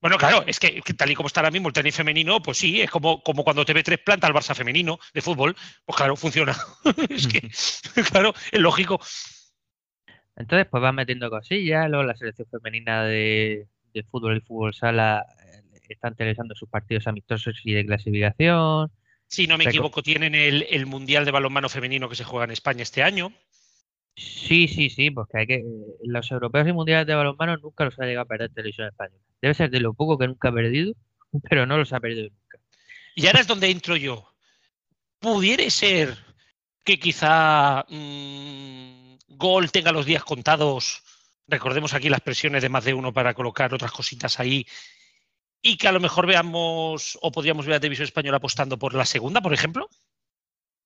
Bueno, claro, es que, tal y como está ahora mismo el tenis femenino, pues sí, es como, como cuando TV3 planta al Barça femenino de fútbol, pues claro, funciona. es que, claro, es lógico. Entonces, pues van metiendo cosillas, luego la selección femenina de, fútbol y fútbol sala eh, están televisando sus partidos amistosos y de clasificación. Si no me equivoco, tienen el, el Mundial de Balonmano Femenino que se juega en España este año. Sí, sí, sí, porque hay que los europeos y mundiales de balonmano nunca los ha llegado a perder televisión española. Debe ser de lo poco que nunca ha perdido, pero no los ha perdido nunca. Y ahora es donde entro yo. Pudiera ser que quizá mm, Gol tenga los días contados. Recordemos aquí las presiones de más de uno para colocar otras cositas ahí. Y que a lo mejor veamos o podríamos ver a Televisión Española apostando por la segunda, por ejemplo.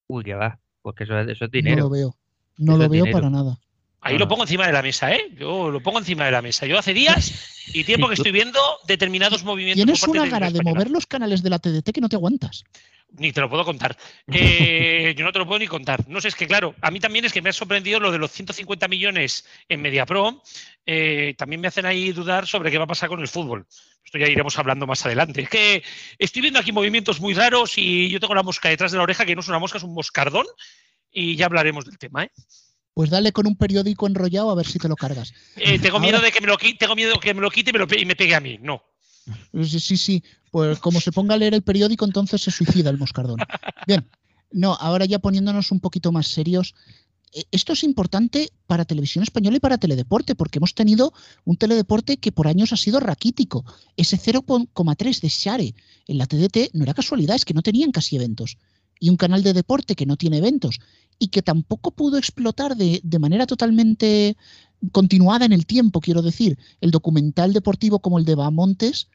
Uy, que va, porque eso, eso es dinero. No lo veo. No lo veo para nada. Ahí lo pongo encima de la mesa, ¿eh? Yo lo pongo encima de la mesa. Yo hace días y tiempo que estoy viendo determinados movimientos. Tienes una gana de mover los canales de la TDT que no te aguantas. Ni te lo puedo contar. Eh, yo no te lo puedo ni contar. No sé, es que claro, a mí también es que me ha sorprendido lo de los 150 millones en MediaPro. Eh, también me hacen ahí dudar sobre qué va a pasar con el fútbol. Esto ya iremos hablando más adelante. Es que estoy viendo aquí movimientos muy raros y yo tengo la mosca detrás de la oreja, que no es una mosca, es un moscardón y ya hablaremos del tema. ¿eh? Pues dale con un periódico enrollado a ver si te lo cargas. Eh, tengo miedo de que me lo quite, tengo miedo que me lo quite y me, pegue a mí. No. Sí, sí, Pues como se ponga a leer el periódico, entonces se suicida el moscardón. Bien. No, ahora ya poniéndonos un poquito más serios. Eh, esto es importante para televisión española y para teledeporte, porque hemos tenido un teledeporte que por años ha sido raquítico. Ese 0,3 de Share en la TDT no era casualidad, es que no tenían casi eventos y un canal de deporte que no tiene eventos y que tampoco pudo explotar de, manera totalmente continuada en el tiempo, quiero decir, el documental deportivo como el de Bamontes,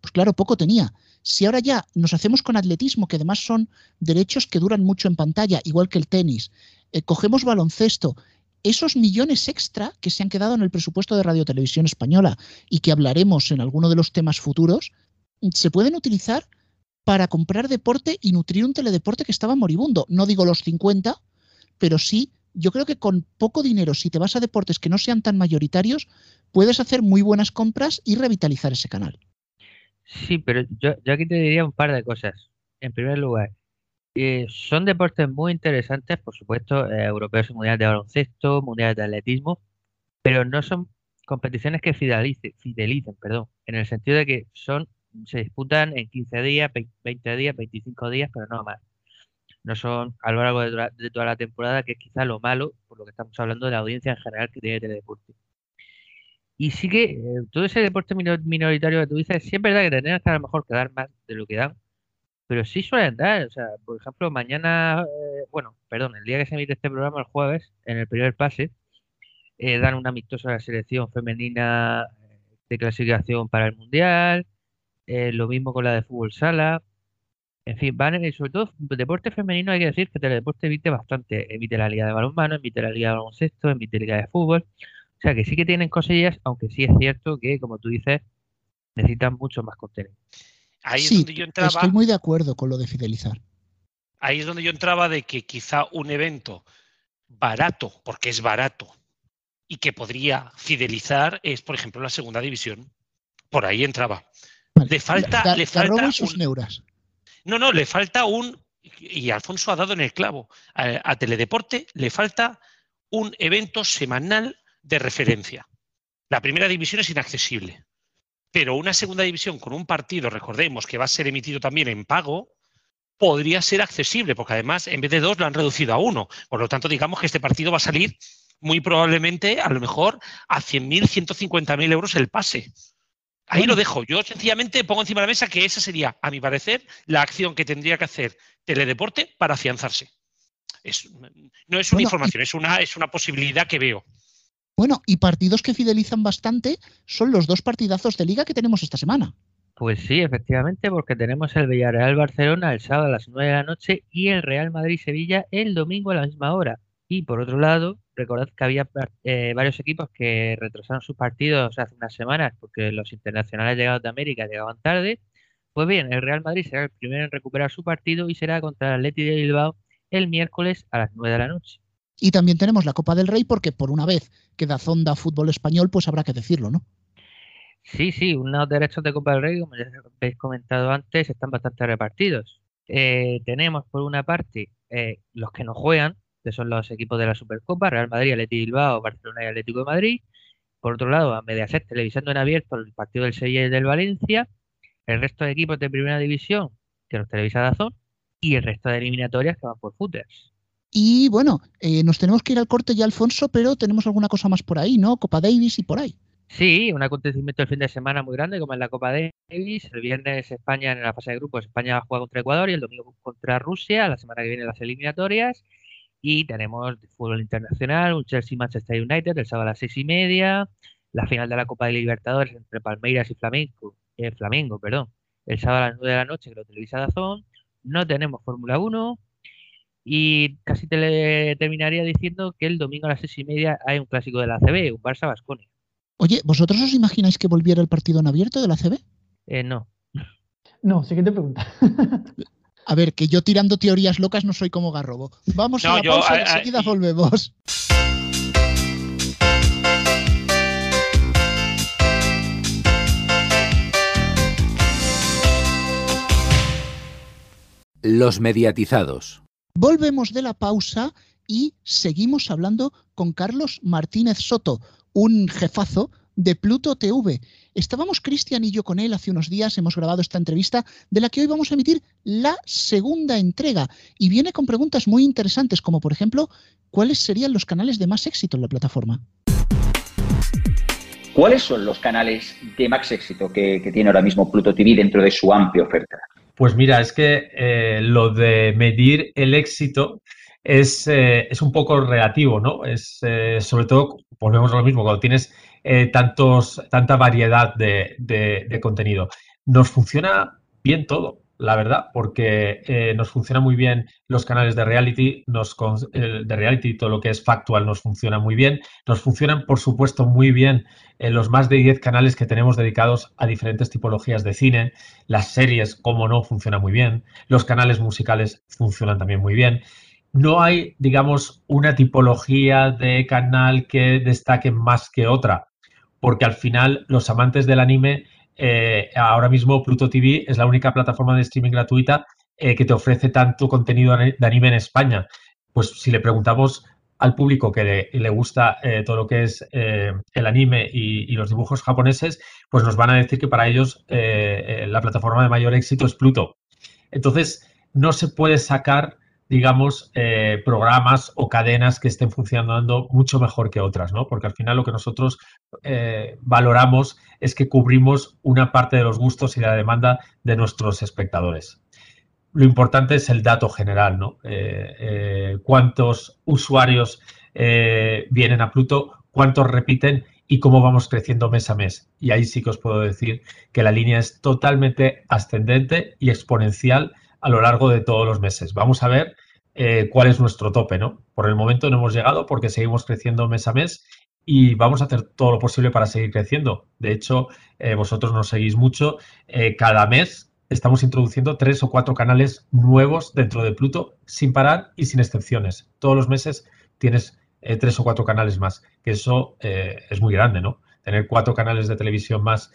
pues claro, poco tenía. Si ahora ya nos hacemos con atletismo, que además son derechos que duran mucho en pantalla, igual que el tenis, eh, cogemos baloncesto, esos millones extra que se han quedado en el presupuesto de Radio Televisión Española y que hablaremos en alguno de los temas futuros, se pueden utilizar para comprar deporte y nutrir un teledeporte que estaba moribundo. No digo los 50, pero sí, yo creo que con poco dinero, si te vas a deportes que no sean tan mayoritarios, puedes hacer muy buenas compras y revitalizar ese canal. Sí, pero yo, aquí te diría un par de cosas. En primer lugar, eh, son deportes muy interesantes, por supuesto, eh, europeos y mundiales de baloncesto, mundiales de atletismo, pero no son competiciones que fidelicen, fidelicen, perdón, en el sentido de que son se disputan en 15 días, 20 días, 25 días, pero no más. No son a lo largo de, toda la temporada, que es quizá lo malo, por lo que estamos hablando de la audiencia en general que tiene deporte. Y sí que eh, todo ese deporte minoritario que tú dices, siempre es verdad que tendrían que a lo mejor que dar más de lo que dan, pero sí suelen dar. O sea, por ejemplo, mañana, eh, bueno, perdón, el día que se emite este programa, el jueves, en el primer pase, eh, dan una amistosa a la selección femenina de clasificación para el Mundial, lo mismo con la de fútbol sala. En fin, van, sobre todo deporte femenino, hay que decir que Teledeporte emite bastante. Emite la liga de balonmano, emite la liga de baloncesto, emite la liga de fútbol. O sea que sí que tienen cosillas, aunque sí es cierto que, como tú dices, necesitan mucho más contenido. Ahí es donde yo entraba. Estoy muy de acuerdo con lo de fidelizar. Ahí es donde yo entraba de que quizá un evento barato, porque es barato, y que podría fidelizar es, por ejemplo, la segunda división. Por ahí entraba. Le falta. le falta sus neuras. No, no, le falta un. Y Alfonso ha dado en el clavo. a Teledeporte le falta un evento semanal de referencia. La primera división es inaccesible, pero una segunda división con un partido, recordemos que va a ser emitido también en pago, podría ser accesible, porque además en vez de dos lo han reducido a uno. Por lo tanto, digamos que este partido va a salir muy probablemente, a lo mejor, a 100.000, 150.000 euros el pase. Ahí lo dejo. Yo sencillamente pongo encima de la mesa que esa sería, a mi parecer, la acción que tendría que hacer Teledeporte para afianzarse. no es una información, es, una, es una posibilidad que veo. Bueno, y partidos que fidelizan bastante son los dos partidazos de liga que tenemos esta semana. Pues sí, efectivamente, porque tenemos el Villarreal Barcelona el sábado a las 9 de la noche y el Real Madrid Sevilla el domingo a la misma hora. Y por otro lado, recordad que había eh, varios equipos que retrasaron sus partidos hace unas semanas porque los internacionales llegados de América llegaban tarde. Pues bien, el Real Madrid será el primero en recuperar su partido y será contra el Atleti de Bilbao el miércoles a las 9 de la noche. Y también tenemos la Copa del Rey porque por una vez que da zonda fútbol español, pues habrá que decirlo, ¿no? Sí, sí, unos derechos de Copa del Rey, como ya habéis comentado antes, están bastante repartidos. Eh, tenemos por una parte eh, los que no juegan, que son los equipos de la Supercopa, Real Madrid, Atlético Bilbao, Barcelona y Atlético de Madrid. Por otro lado, a Mediaset televisando en abierto el partido del Sevilla y del Valencia, el resto de equipos de primera división que los televisa Dazón y el resto de eliminatorias que van por footers. Y bueno, eh, nos tenemos que ir al corte ya, Alfonso, pero tenemos alguna cosa más por ahí, ¿no? Copa Davis y por ahí. Sí, un acontecimiento el fin de semana muy grande como es la Copa Davis. El viernes España en la fase de grupos, España juega contra Ecuador y el domingo contra Rusia. La semana que viene las eliminatorias. Y tenemos fútbol internacional, un Chelsea-Manchester United el sábado a las seis y media. La final de la Copa de Libertadores entre Palmeiras y Flamengo, eh, Flamengo perdón, el sábado a las nueve de la noche que lo televisa Dazón. No tenemos Fórmula 1, y casi te terminaría diciendo que el domingo a las seis y media hay un clásico de la CB, un Barça Basconia. Oye, ¿vosotros os imagináis que volviera el partido en abierto de la CB? Eh, no. No, siguiente pregunta. a ver, que yo tirando teorías locas no soy como Garrobo. Vamos a la pausa y enseguida volvemos. Los mediatizados. Volvemos de la pausa y seguimos hablando con Carlos Martínez Soto, un jefazo de Pluto TV. Estábamos Cristian y yo con él hace unos días, hemos grabado esta entrevista de la que hoy vamos a emitir la segunda entrega y viene con preguntas muy interesantes como por ejemplo, ¿cuáles serían los canales de más éxito en la plataforma? ¿Cuáles son los canales de más éxito que, que tiene ahora mismo Pluto TV dentro de su amplia oferta? Pues mira, es que eh, lo de medir el éxito es, eh, es un poco relativo, ¿no? Es eh, sobre todo, volvemos a lo mismo, cuando tienes tantos, tanta variedad de, de, contenido. Nos funciona bien todo. la verdad, porque eh, nos funciona muy bien los canales de reality, nos de reality, todo lo que es factual nos funciona muy bien. Nos funcionan, por supuesto, muy bien en los más de 10 canales que tenemos dedicados a diferentes tipologías de cine. Las series, como no, funcionan muy bien. Los canales musicales funcionan también muy bien. No hay, digamos, una tipología de canal que destaque más que otra, porque al final los amantes del anime eh, ahora mismo Pluto TV es la única plataforma de streaming gratuita eh, que te ofrece tanto contenido de anime en España. Pues si le preguntamos al público que le, gusta eh, todo lo que es el anime y, los dibujos japoneses, pues nos van a decir que para ellos la plataforma de mayor éxito es Pluto. Entonces, no se puede sacar digamos, eh, programas o cadenas que estén funcionando mucho mejor que otras, ¿no? Porque al final lo que nosotros eh, valoramos es que cubrimos una parte de los gustos y la demanda de nuestros espectadores. Lo importante es el dato general, ¿no? Eh, cuántos usuarios vienen a Pluto, cuántos repiten y cómo vamos creciendo mes a mes. Y ahí sí que os puedo decir que la línea es totalmente ascendente y exponencial a lo largo de todos los meses. Vamos a ver eh, cuál es nuestro tope, ¿no? Por el momento no hemos llegado porque seguimos creciendo mes a mes y vamos a hacer todo lo posible para seguir creciendo. De hecho, eh, vosotros nos seguís mucho. Eh, cada mes estamos introduciendo tres o cuatro canales nuevos dentro de Pluto sin parar y sin excepciones. Todos los meses tienes tres o cuatro canales más, que eso es muy grande, ¿no? Tener cuatro canales de televisión más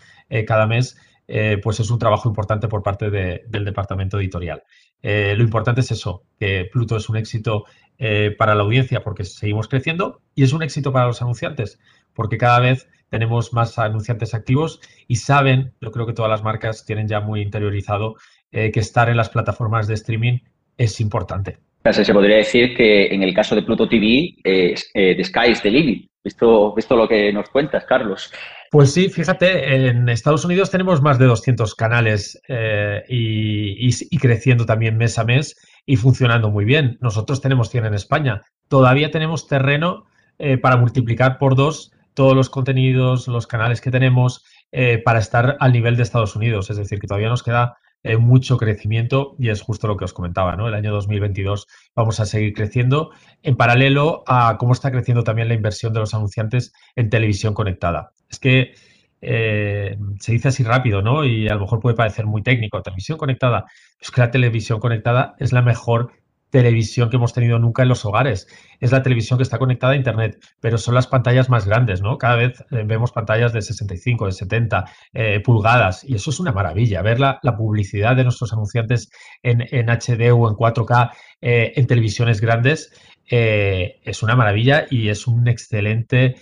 cada mes eh, pues es un trabajo importante por parte del departamento editorial. Eh, lo importante es eso, que Pluto es un éxito eh, para la audiencia porque seguimos creciendo y es un éxito para los anunciantes porque cada vez tenemos más anunciantes activos y saben, yo creo que todas las marcas tienen ya muy interiorizado que estar en las plataformas de streaming es importante. Se podría decir que en el caso de Pluto TV, The Sky is the limit, visto, visto lo que nos cuentas, Carlos. Pues sí, fíjate, en Estados Unidos tenemos más de 200 canales eh, y, creciendo también mes a mes y funcionando muy bien. Nosotros tenemos 100 en España. Todavía tenemos terreno eh, para multiplicar por dos todos los contenidos, los canales que tenemos eh, para estar al nivel de Estados Unidos. Es decir, que todavía nos queda mucho crecimiento y es justo lo que os comentaba, ¿no? El año 2022 vamos a seguir creciendo en paralelo a cómo está creciendo también la inversión de los anunciantes en televisión conectada. Es que eh, se dice así rápido, ¿no? Y a lo mejor puede parecer muy técnico. Televisión conectada. Es que la televisión conectada es la mejor televisión que hemos tenido nunca en los hogares. Es la televisión que está conectada a Internet, pero son las pantallas más grandes, ¿no? Cada vez eh, vemos pantallas de 65, de 70 eh, pulgadas y eso es una maravilla. Ver la, publicidad de nuestros anunciantes en, HD o en 4K eh, en televisiones grandes es una maravilla y es un excelente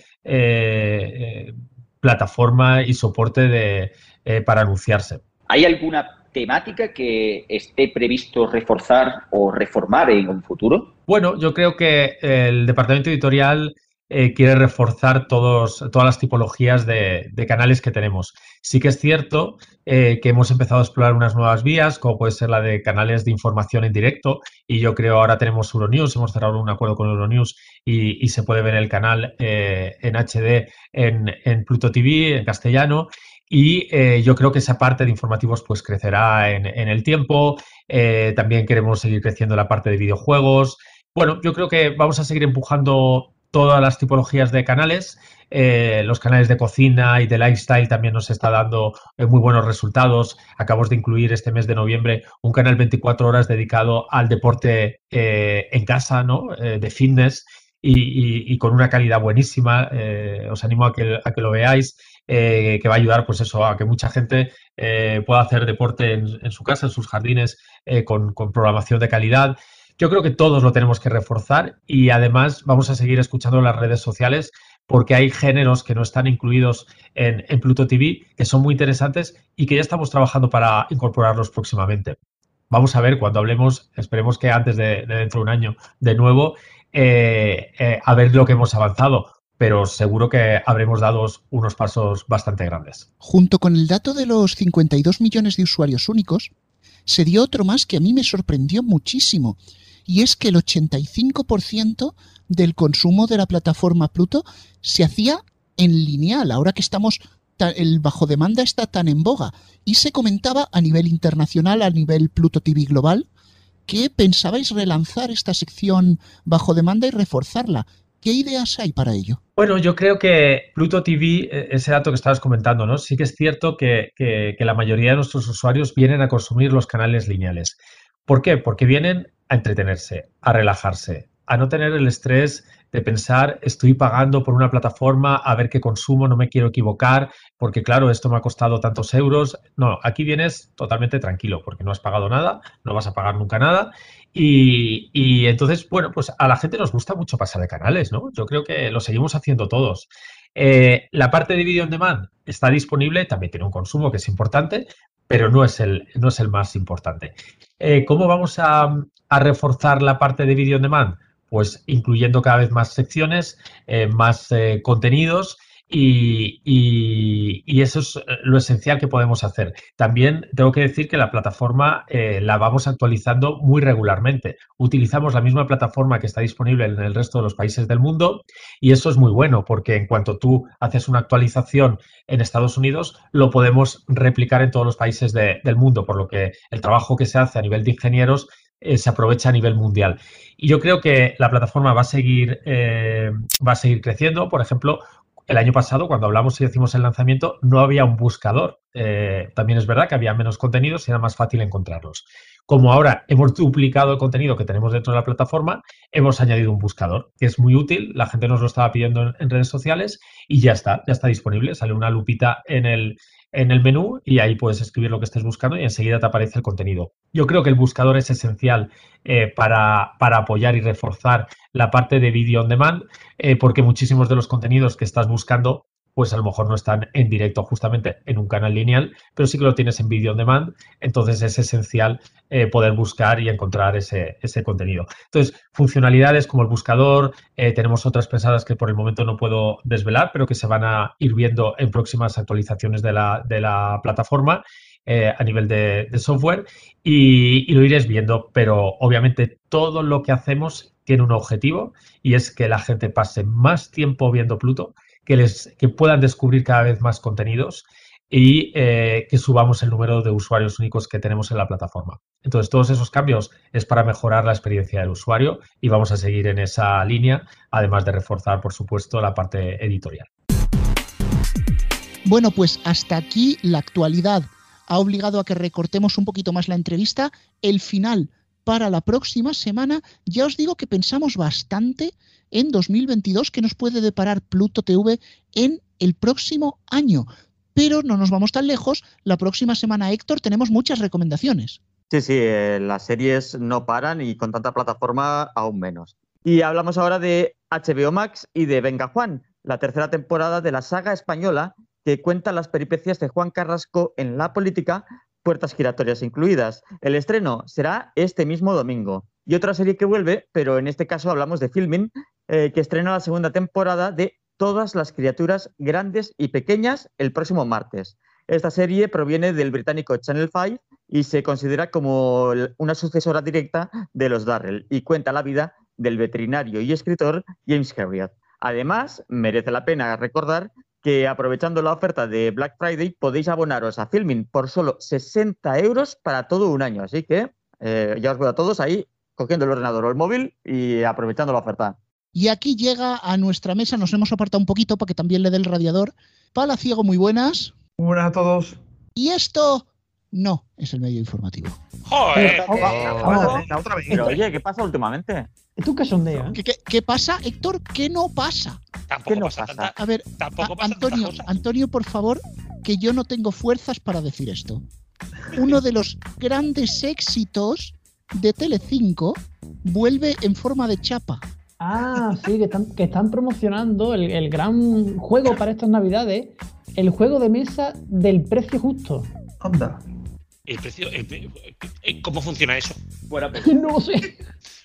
plataforma y soporte de, para anunciarse. ¿Hay alguna temática que esté previsto reforzar o reformar en un futuro? Bueno, yo creo que el departamento editorial eh, quiere reforzar todos, todas las tipologías de, canales que tenemos. Sí que es cierto eh, que hemos empezado a explorar unas nuevas vías, como puede ser la de canales de información en directo, y yo creo ahora tenemos Euronews, hemos cerrado un acuerdo con Euronews y, y se puede ver el canal eh, en HD en, en Pluto TV, en castellano, y eh, yo creo que esa parte de informativos pues crecerá en, el tiempo. Eh, también queremos seguir creciendo la parte de videojuegos. Bueno, yo creo que vamos a seguir empujando todas las tipologías de canales. Eh, los canales de cocina y de lifestyle también nos está dando muy buenos resultados. Acabamos de incluir este mes de noviembre un canal 24 horas dedicado al deporte en casa, ¿no? de fitness. Y, con una calidad buenísima. os animo a que, a que lo veáis. Eh, que va a ayudar, pues eso, a que mucha gente eh, pueda hacer deporte en, su casa, en sus jardines, eh, con, programación de calidad. Yo creo que todos lo tenemos que reforzar y además vamos a seguir escuchando las redes sociales porque hay géneros que no están incluidos en, Pluto TV que son muy interesantes y que ya estamos trabajando para incorporarlos próximamente. Vamos a ver cuando hablemos, esperemos que antes de, dentro de un año de nuevo, a ver lo que hemos avanzado pero seguro que habremos dado unos pasos bastante grandes. Junto con el dato de los 52 millones de usuarios únicos, se dio otro más que a mí me sorprendió muchísimo, y es que el 85% del consumo de la plataforma Pluto se hacía en lineal, ahora que estamos el bajo demanda está tan en boga y se comentaba a nivel internacional, a nivel Pluto TV global, que pensabais relanzar esta sección bajo demanda y reforzarla. ¿Qué ideas hay para ello? Bueno, yo creo que Pluto TV, eh, ese dato que estabas comentando, ¿no? Sí que es cierto que, que, la mayoría de nuestros usuarios vienen a consumir los canales lineales. ¿Por qué? Porque vienen a entretenerse, a relajarse, a no tener el estrés de pensar, estoy pagando por una plataforma, a ver qué consumo, no me quiero equivocar, porque claro, esto me ha costado tantos euros. No, aquí vienes totalmente tranquilo, porque no has pagado nada, no vas a pagar nunca nada. Y, entonces, bueno, pues a la gente nos gusta mucho pasar de canales, ¿no? Yo creo que lo seguimos haciendo todos. Eh, la parte de video on demand está disponible, también tiene un consumo que es importante, pero no es el, no es el más importante. Eh, ¿Cómo vamos a, a reforzar la parte de video on demand? Pues incluyendo cada vez más secciones, eh, más eh, contenidos y, eso es eh, lo esencial que podemos hacer. También tengo que decir que la plataforma la vamos actualizando muy regularmente. Utilizamos la misma plataforma que está disponible en el resto de los países del mundo y eso es muy bueno porque en cuanto tú haces una actualización en Estados Unidos, lo podemos replicar en todos los países del mundo, por lo que el trabajo que se hace a nivel de ingenieros eh, se aprovecha a nivel mundial. Y yo creo que la plataforma va a seguir, eh, va a seguir creciendo. Por ejemplo, el año pasado, cuando hablamos y decimos el lanzamiento, no había un buscador. Eh, también es verdad que había menos contenidos y era más fácil encontrarlos. Como ahora hemos duplicado el contenido que tenemos dentro de la plataforma, hemos añadido un buscador, que es muy útil. La gente nos lo estaba pidiendo en redes sociales y ya está, ya está disponible. Sale una lupita en el, en el menú y ahí puedes escribir lo que estés buscando y enseguida te aparece el contenido. Yo creo que el buscador es esencial eh, para, apoyar y reforzar la parte de video on demand, eh, porque muchísimos de los contenidos que estás buscando pues a lo mejor no están en directo justamente en un canal lineal, pero sí que lo tienes en video on demand, entonces es esencial eh, poder buscar y encontrar ese, contenido. Entonces, funcionalidades como el buscador, eh, tenemos otras pensadas que por el momento no puedo desvelar, pero que se van a ir viendo en próximas actualizaciones de la, plataforma. Eh, a nivel de, software y, lo iréis viendo, pero obviamente todo lo que hacemos tiene un objetivo y es que la gente pase más tiempo viendo Pluto que, les, que puedan descubrir cada vez más contenidos y eh, que subamos el número de usuarios únicos que tenemos en la plataforma. Entonces, todos esos cambios es para mejorar la experiencia del usuario y vamos a seguir en esa línea, además de reforzar, por supuesto, la parte editorial. Bueno, pues hasta aquí la actualidad ha obligado a que recortemos un poquito más la entrevista. El final para la próxima semana, ya os digo que pensamos bastante en 2022 que nos puede deparar Pluto TV en el próximo año. Pero no nos vamos tan lejos. La próxima semana, Héctor, tenemos muchas recomendaciones. Sí, sí, eh, las series no paran y con tanta plataforma aún menos. Y hablamos ahora de HBO Max y de Venga Juan, la tercera temporada de la saga española que cuenta las peripecias de Juan Carrasco en la política, puertas giratorias incluidas. El estreno será este mismo domingo. Y otra serie que vuelve, pero en este caso hablamos de Filming, eh, que estrena la segunda temporada de Todas las criaturas grandes y pequeñas el próximo martes. Esta serie proviene del británico Channel 5 y se considera como una sucesora directa de los Darrell y cuenta la vida del veterinario y escritor James Herriot. Además, merece la pena recordar que aprovechando la oferta de Black Friday podéis abonaros a Filming por solo 60 euros para todo un año. Así que eh, ya os veo a todos ahí cogiendo el ordenador o el móvil y aprovechando la oferta. Y aquí llega a nuestra mesa, nos hemos apartado un poquito para que también le dé el radiador. Palaciego, muy buenas. Buenas a todos. Y esto no es el medio informativo. ¡Joder! Pero oye, ¿qué pasa últimamente? ¿Tú qué sondeas? ¿Qué, qué, pasa, Héctor? ¿Qué no pasa? Tampoco no pasa? Tanta, a ver, Antonio, Antonio, por favor, que yo no tengo fuerzas para decir esto. Uno de los grandes éxitos de Telecinco vuelve en forma de chapa. Ah, sí, que están, que están promocionando el, gran juego para estas navidades, el juego de mesa del precio justo. Anda. El precio, ¿Cómo funciona eso? Bueno, pues, no lo sé.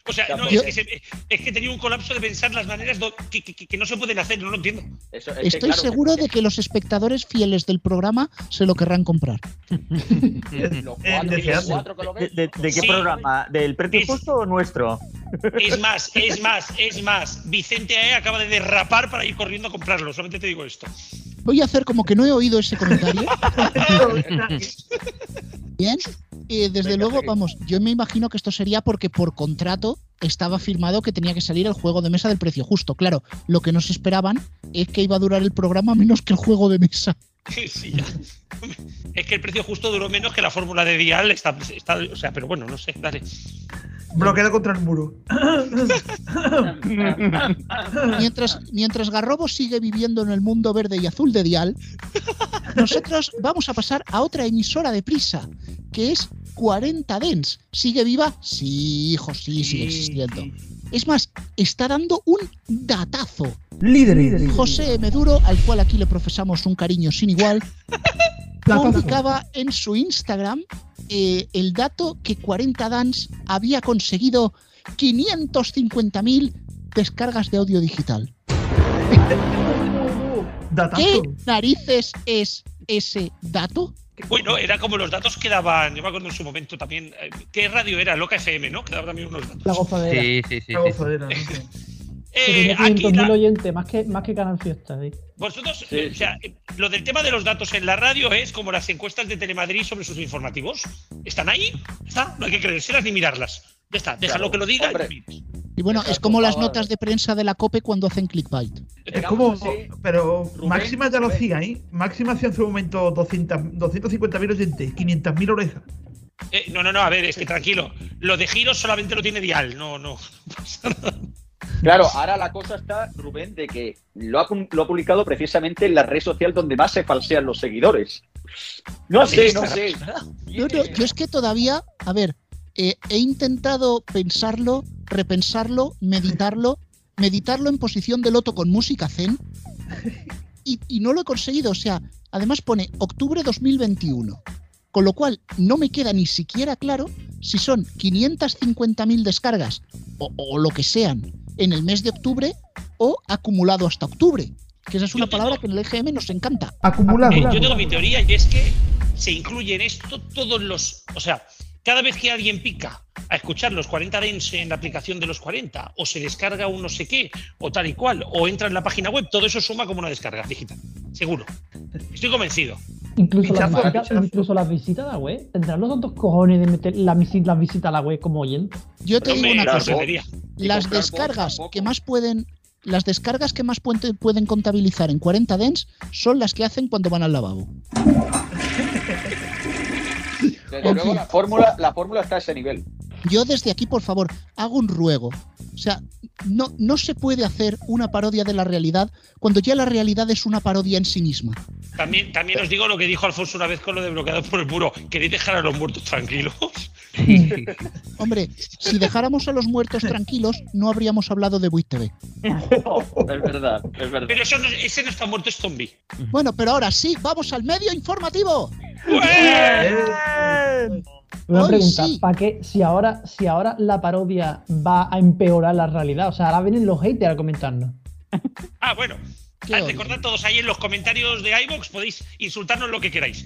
O sea, no, es, que he tenido un colapso de pensar las maneras que, no se pueden hacer, no lo entiendo. Estoy seguro de que los espectadores fieles del programa se lo querrán comprar. ¿De, qué programa? ¿Del precio justo o nuestro? Es más, es más, es más. Vicente acaba de derrapar para ir corriendo a comprarlo, solamente te digo esto. Voy a hacer como que no he oído ese comentario. Bien. Eh, desde Venga, luego, vamos, yo me imagino que esto sería porque por contrato estaba firmado que tenía que salir el juego de mesa del precio justo. Claro, lo que no se esperaban es que iba a durar el programa menos que el juego de mesa. Sí, ya. Es que el precio justo duró menos que la fórmula de Dial. Está, está- o sea, pero bueno, no sé, dale. Bloqueado contra el muro. Mientras, mientras Garrobo sigue viviendo en el mundo verde y azul de Dial, nosotros vamos a pasar a otra emisora de prisa, que es 40 Dens. ¿Sigue viva? Sí, hijo, sí, sigue existiendo. Es más, está dando un datazo. Líder. José Meduro, al cual aquí le profesamos un cariño sin igual, publicaba en su Instagram eh, el dato que 40 Dance había conseguido 550.000 descargas de audio digital. ¿Qué narices es ese dato? Bueno, era como los datos que daban, yo me acuerdo en su momento también. eh, ¿Qué radio era? Loca FM, ¿no? Que daba también unos datos. La gozadera. Sí, sí, sí. La sí. gozadera, no sé. Que Eh, tenía aquí 500.000 la- oyentes, más que, más que Canal Fiesta. ¿sí? vosotros, Sí, o sea, eh, lo del tema de los datos en la radio es como las encuestas de Telemadrid sobre sus informativos. ¿Están ahí? ¿Está? No hay que creérselas ni mirarlas. Ya está, déjalo Claro, que lo diga. y hombre. bueno, es como las notas de prensa de la COPE cuando hacen clickbait. Es como. Pero Rubén, Máxima ya lo hacía, ¿eh? Máxima hacía en su momento 200 250.000 oyentes, 500.000 orejas. Eh, no, no, no, a ver, es que tranquilo. Lo de giros solamente lo tiene Dial, no, no. Claro, ahora la cosa está, Rubén, de que lo ha, lo ha publicado precisamente en la red social donde más se falsean los seguidores. No sé, no sé. Yo, es que todavía, a ver, eh, he intentado pensarlo, repensarlo, meditarlo, meditarlo en posición de loto con música zen y, no lo he conseguido. O sea, además pone octubre 2021, con lo cual no me queda ni siquiera claro si son 550.000 descargas o lo que sean en el mes de octubre o acumulado hasta octubre. Que esa es una Yo tengo- palabra que en el EGM nos encanta. Acumulado. Eh, yo tengo mi teoría y es que se incluye en esto todos los. O sea, cada vez que alguien pica a escuchar los 40 dens en la aplicación de los 40, o se descarga un no sé qué, o tal y cual, o entra en la página web, todo eso suma como una descarga digital. Seguro. Estoy convencido. Incluso, las visitas, pichazo. incluso las visitas a la web. ¿Tendrán los tantos cojones de meter la las visitas a la web como oyente? Yo te digo una cosa. Las descargas que más pueden las descargas que más pueden contabilizar en 40 dens son las que hacen cuando van al lavabo. Desde luego la fórmula, la fórmula está a ese nivel. Yo desde aquí, por favor, hago un ruego. O sea, no, no se puede hacer una parodia de la realidad cuando ya la realidad es una parodia en sí misma. También, también os digo lo que dijo Alfonso una vez con lo de bloqueados por el muro. ¿Queréis dejar a los muertos tranquilos? Hombre, si dejáramos a los muertos tranquilos, no habríamos hablado de Buit TV. Es verdad, es verdad. Pero eso no- ese no está muerto, es zombie. Bueno, pero ahora sí, vamos al medio informativo. Una Hoy pregunta, sí. ¿para qué? Si ahora, si ahora la parodia va a empeorar la realidad. O sea, ahora vienen los haters a comentarnos. Ah, bueno. Recordad todos ahí en los comentarios de iVoox, podéis insultarnos lo que queráis.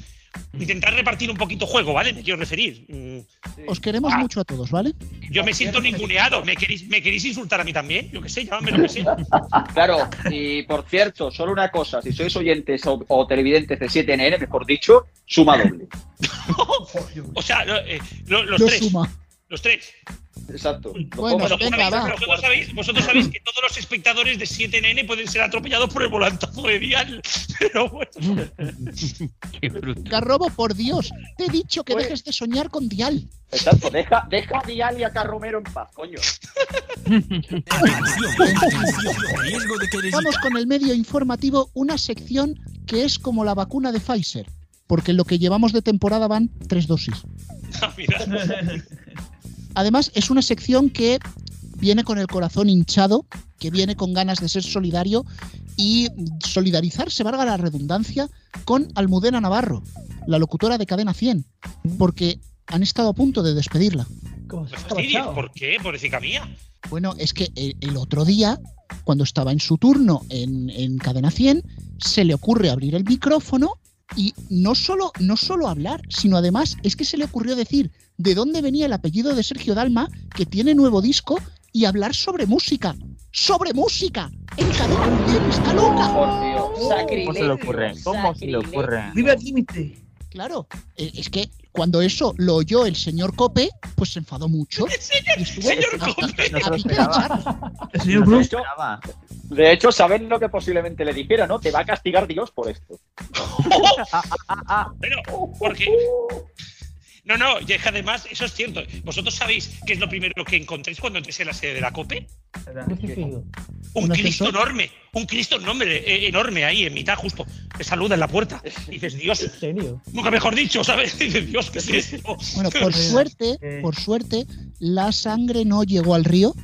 Intentar repartir un poquito juego, ¿vale? Me quiero referir. Mm, Os queremos Ah. mucho a todos, ¿vale? Yo me siento ninguneado. ¿Me queréis, ¿Me queréis insultar a mí también? Yo qué sé, llamadme lo que sea. Claro, y por cierto, solo una cosa, si sois oyentes o, o televidentes de 7NN, mejor dicho, suma doble. O sea, lo- eh, lo- los Lo tres. suma. Los tres. Exacto. Bueno, Vosotros venga, sabéis- va. Vosotros sabéis, vosotros sabéis que todos los espectadores de 7NN pueden ser atropellados por el volantazo de Dial. Pero bueno. Qué. Garrobo, por Dios, te he dicho que Pues- dejes de soñar con Dial. Exacto, deja, deja a Dial y a Carromero en paz, coño. Vamos con el medio informativo, una sección que es como la vacuna de Pfizer, porque lo que llevamos de temporada van tres dosis. Además, es una sección que viene con el corazón hinchado, que viene con ganas de ser solidario y solidarizarse, valga la redundancia, con Almudena Navarro, la locutora de Cadena 100, porque han estado a punto de despedirla. ¿Cómo se fastidies? ¿Por qué? Pobrecita mía. Bueno, es que el, el otro día, cuando estaba en su turno en, en Cadena 100, se le ocurre abrir el micrófono y no solo, no solo hablar, sino además es que se le ocurrió decir de dónde venía el apellido de Sergio Dalma, que tiene nuevo disco, y hablar sobre música. ¡Sobre música! ¡En Cadena 100 está loca! Por Dios. ¿Cómo se le ocurre? ¿Cómo se le ocurre? Vive al límite. Claro, eh, es que cuando eso lo oyó el señor Cope, pues se enfadó mucho. y estuvo Señor Cope. echarlo. El señor No Bruce. De hecho, ¿saben lo que posiblemente le dijera, no? Te va a castigar Dios por esto. Pero, porque. No, no, y es que además, eso es cierto. ¿Vosotros sabéis qué es lo primero que encontréis cuando entréis en la sede de la COPE? Un ¿Un Cristo enorme, un Cristo enorme, eh, enorme ahí en mitad, justo. Te saluda en la puerta. Y dices, Dios, ¿En serio? nunca mejor dicho, ¿sabes? Dices, Dios, ¿qué es esto? Bueno, por suerte, por suerte, la sangre no llegó al río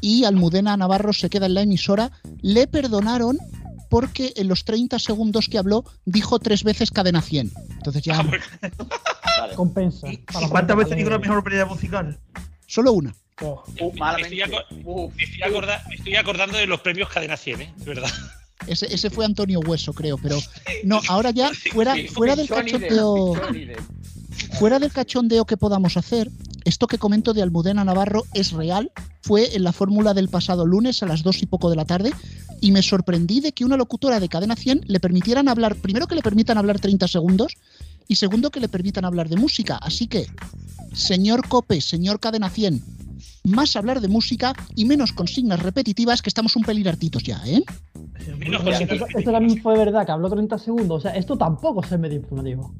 y Almudena Navarro se queda en la emisora. Le perdonaron porque en los 30 segundos que habló dijo tres veces cadena 100. Entonces ya Ah, bueno, Vale. Compensa. ¿Y cuántas la veces digo la mejor pelea musical? solo una. Oh, Uh, malamente. Me estoy aco- Uf. me, estoy acorda- me estoy acordando de los premios Cadena 100, ¿eh? De verdad. Ese, ese fue Antonio Hueso, creo, pero no, ahora ya fuera, Sí, fuera del cachondeo, Depp. Fuera del cachondeo que podamos hacer, esto que comento de Almudena Navarro es real. Fue en la fórmula del pasado lunes a las dos y poco de la tarde y me sorprendí de que una locutora de cadena 100 le permitieran hablar, primero que le permitan hablar 30 segundos y segundo que le permitan hablar de música. Así que, señor Cope, señor cadena 100, más hablar de música y menos consignas repetitivas que estamos un pelín hartitos ya, ¿eh? Menos, esto, esto también fue verdad, que habló 30 segundos. O sea, esto tampoco es el medio informativo.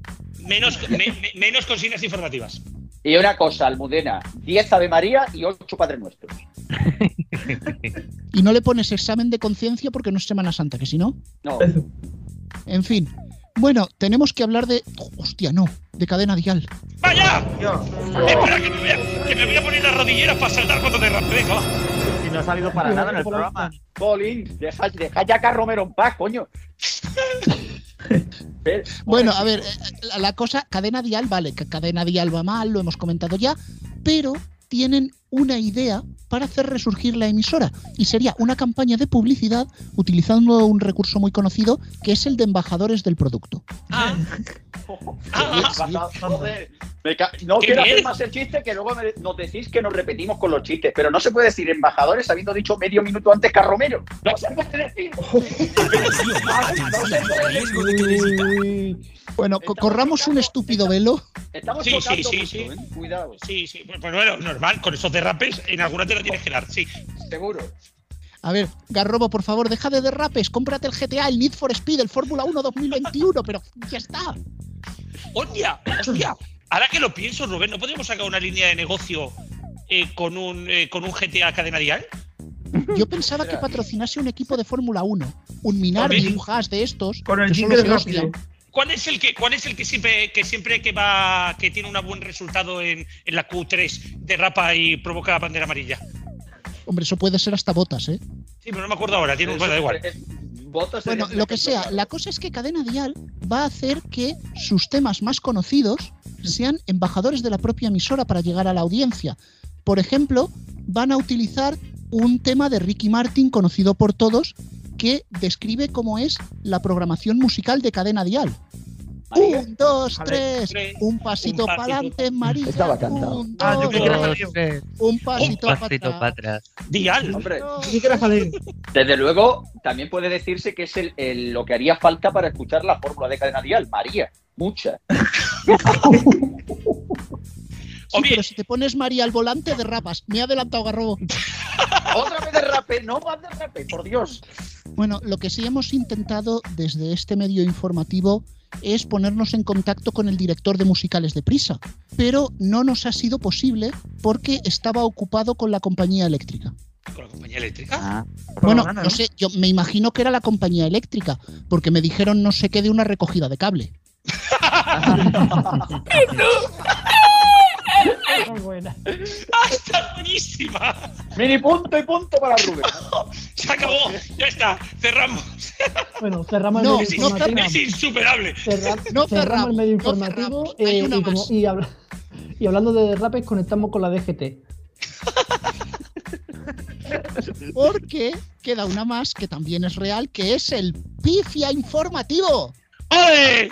Menos, me- me- menos consignas informativas. Y una cosa, Almudena, 10 Ave María y 8 Padre Nuestros. Y no le pones examen de conciencia porque no es Semana Santa, que si no... No. En fin. Bueno, tenemos que hablar de... Hostia, no. De cadena dial. ¡Vaya! Ya. Espera, que me, voy a, que me voy a poner las rodilleras para saltar cuando te. Venga, va. Y no ha salido para nada en el programa. Colin, deja, deja ya a Romero en paz, coño. Bueno, a ver, eh, la cosa, cadena dial, vale, que cadena dial va mal, lo hemos comentado ya, pero tienen una idea para hacer resurgir la emisora y sería una campaña de publicidad utilizando un recurso muy conocido que es el de embajadores del producto. Ah, ah, joder, me no quiero hacer más el chiste que luego me- nos decís que nos repetimos con los chistes, pero no se puede decir embajadores habiendo dicho medio minuto antes que a Romero. No se puede decir. Bueno, co- corramos un estúpido velo. Estamos Sí, sí, sí, sí. ¿eh? Cuidado, sí, sí. Pues bueno, normal, con esos derrapes, en alguna te la tienes que dar, sí. seguro. A ver, Garrobo, por favor, deja de derrapes, cómprate el GTA, el Need for Speed, el Fórmula 1 2021, pero ya está. ¡Hostia! ¡Hostia! Ahora que lo pienso, Rubén, ¿no podríamos sacar una línea de negocio eh, con, un, eh, con un GTA cadena dial? Yo pensaba que patrocinase un equipo de Fórmula 1, un Minardi, un Haas de estos. Con el que son los. ¿Cuál es el que, cuál es el que siempre que siempre que va que tiene un buen resultado en, en la Q3 derrapa y provoca bandera amarilla? Hombre, eso puede ser hasta botas, ¿eh? Sí, pero no me acuerdo ahora, tiene un bueno, da igual. Votos Bueno, lo que sea, la cosa es que Cadena Dial va a hacer que sus temas más conocidos sean embajadores de la propia emisora para llegar a la audiencia. Por ejemplo, van a utilizar un tema de Ricky Martin conocido por todos que describe cómo es la programación musical de Cadena Dial. María. Un, dos, Vale. tres, Tres, un pasito para adelante, María. Estaba cantado. Un, Ah, yo dos, creí que era Dos, un pasito para pasito para atrás. Dial. Hombre, desde luego, también puede decirse que es el, el- lo que haría falta para escuchar la fórmula de cadena dial. María, mucha. Sí, Oye. pero si te pones María al volante, derrapas. Me he adelantado, Garrobo. Otra vez de rape, no más de rape, por Dios. Bueno, lo que sí hemos intentado desde este medio informativo es ponernos en contacto con el director de musicales de Prisa, pero no nos ha sido posible porque estaba ocupado con la compañía eléctrica. Con la compañía eléctrica. Ah, Bueno, Programa, no sé, yo me imagino que era la compañía eléctrica, porque me dijeron no sé qué de una recogida de cable. muy buena. ¡Ah, está buenísima! Mini punto y punto para Rubén. Se acabó, ya está, cerramos. Bueno, cerramos No, el medio no informativo. Es insuperable. Cerra- No cerramos cerramos, el medio no informativo eh, una y, como- y habla- y hablando de derrapes, conectamos con la DGT. Porque queda una más que también es real, que es el pifia informativo. ¡Ole!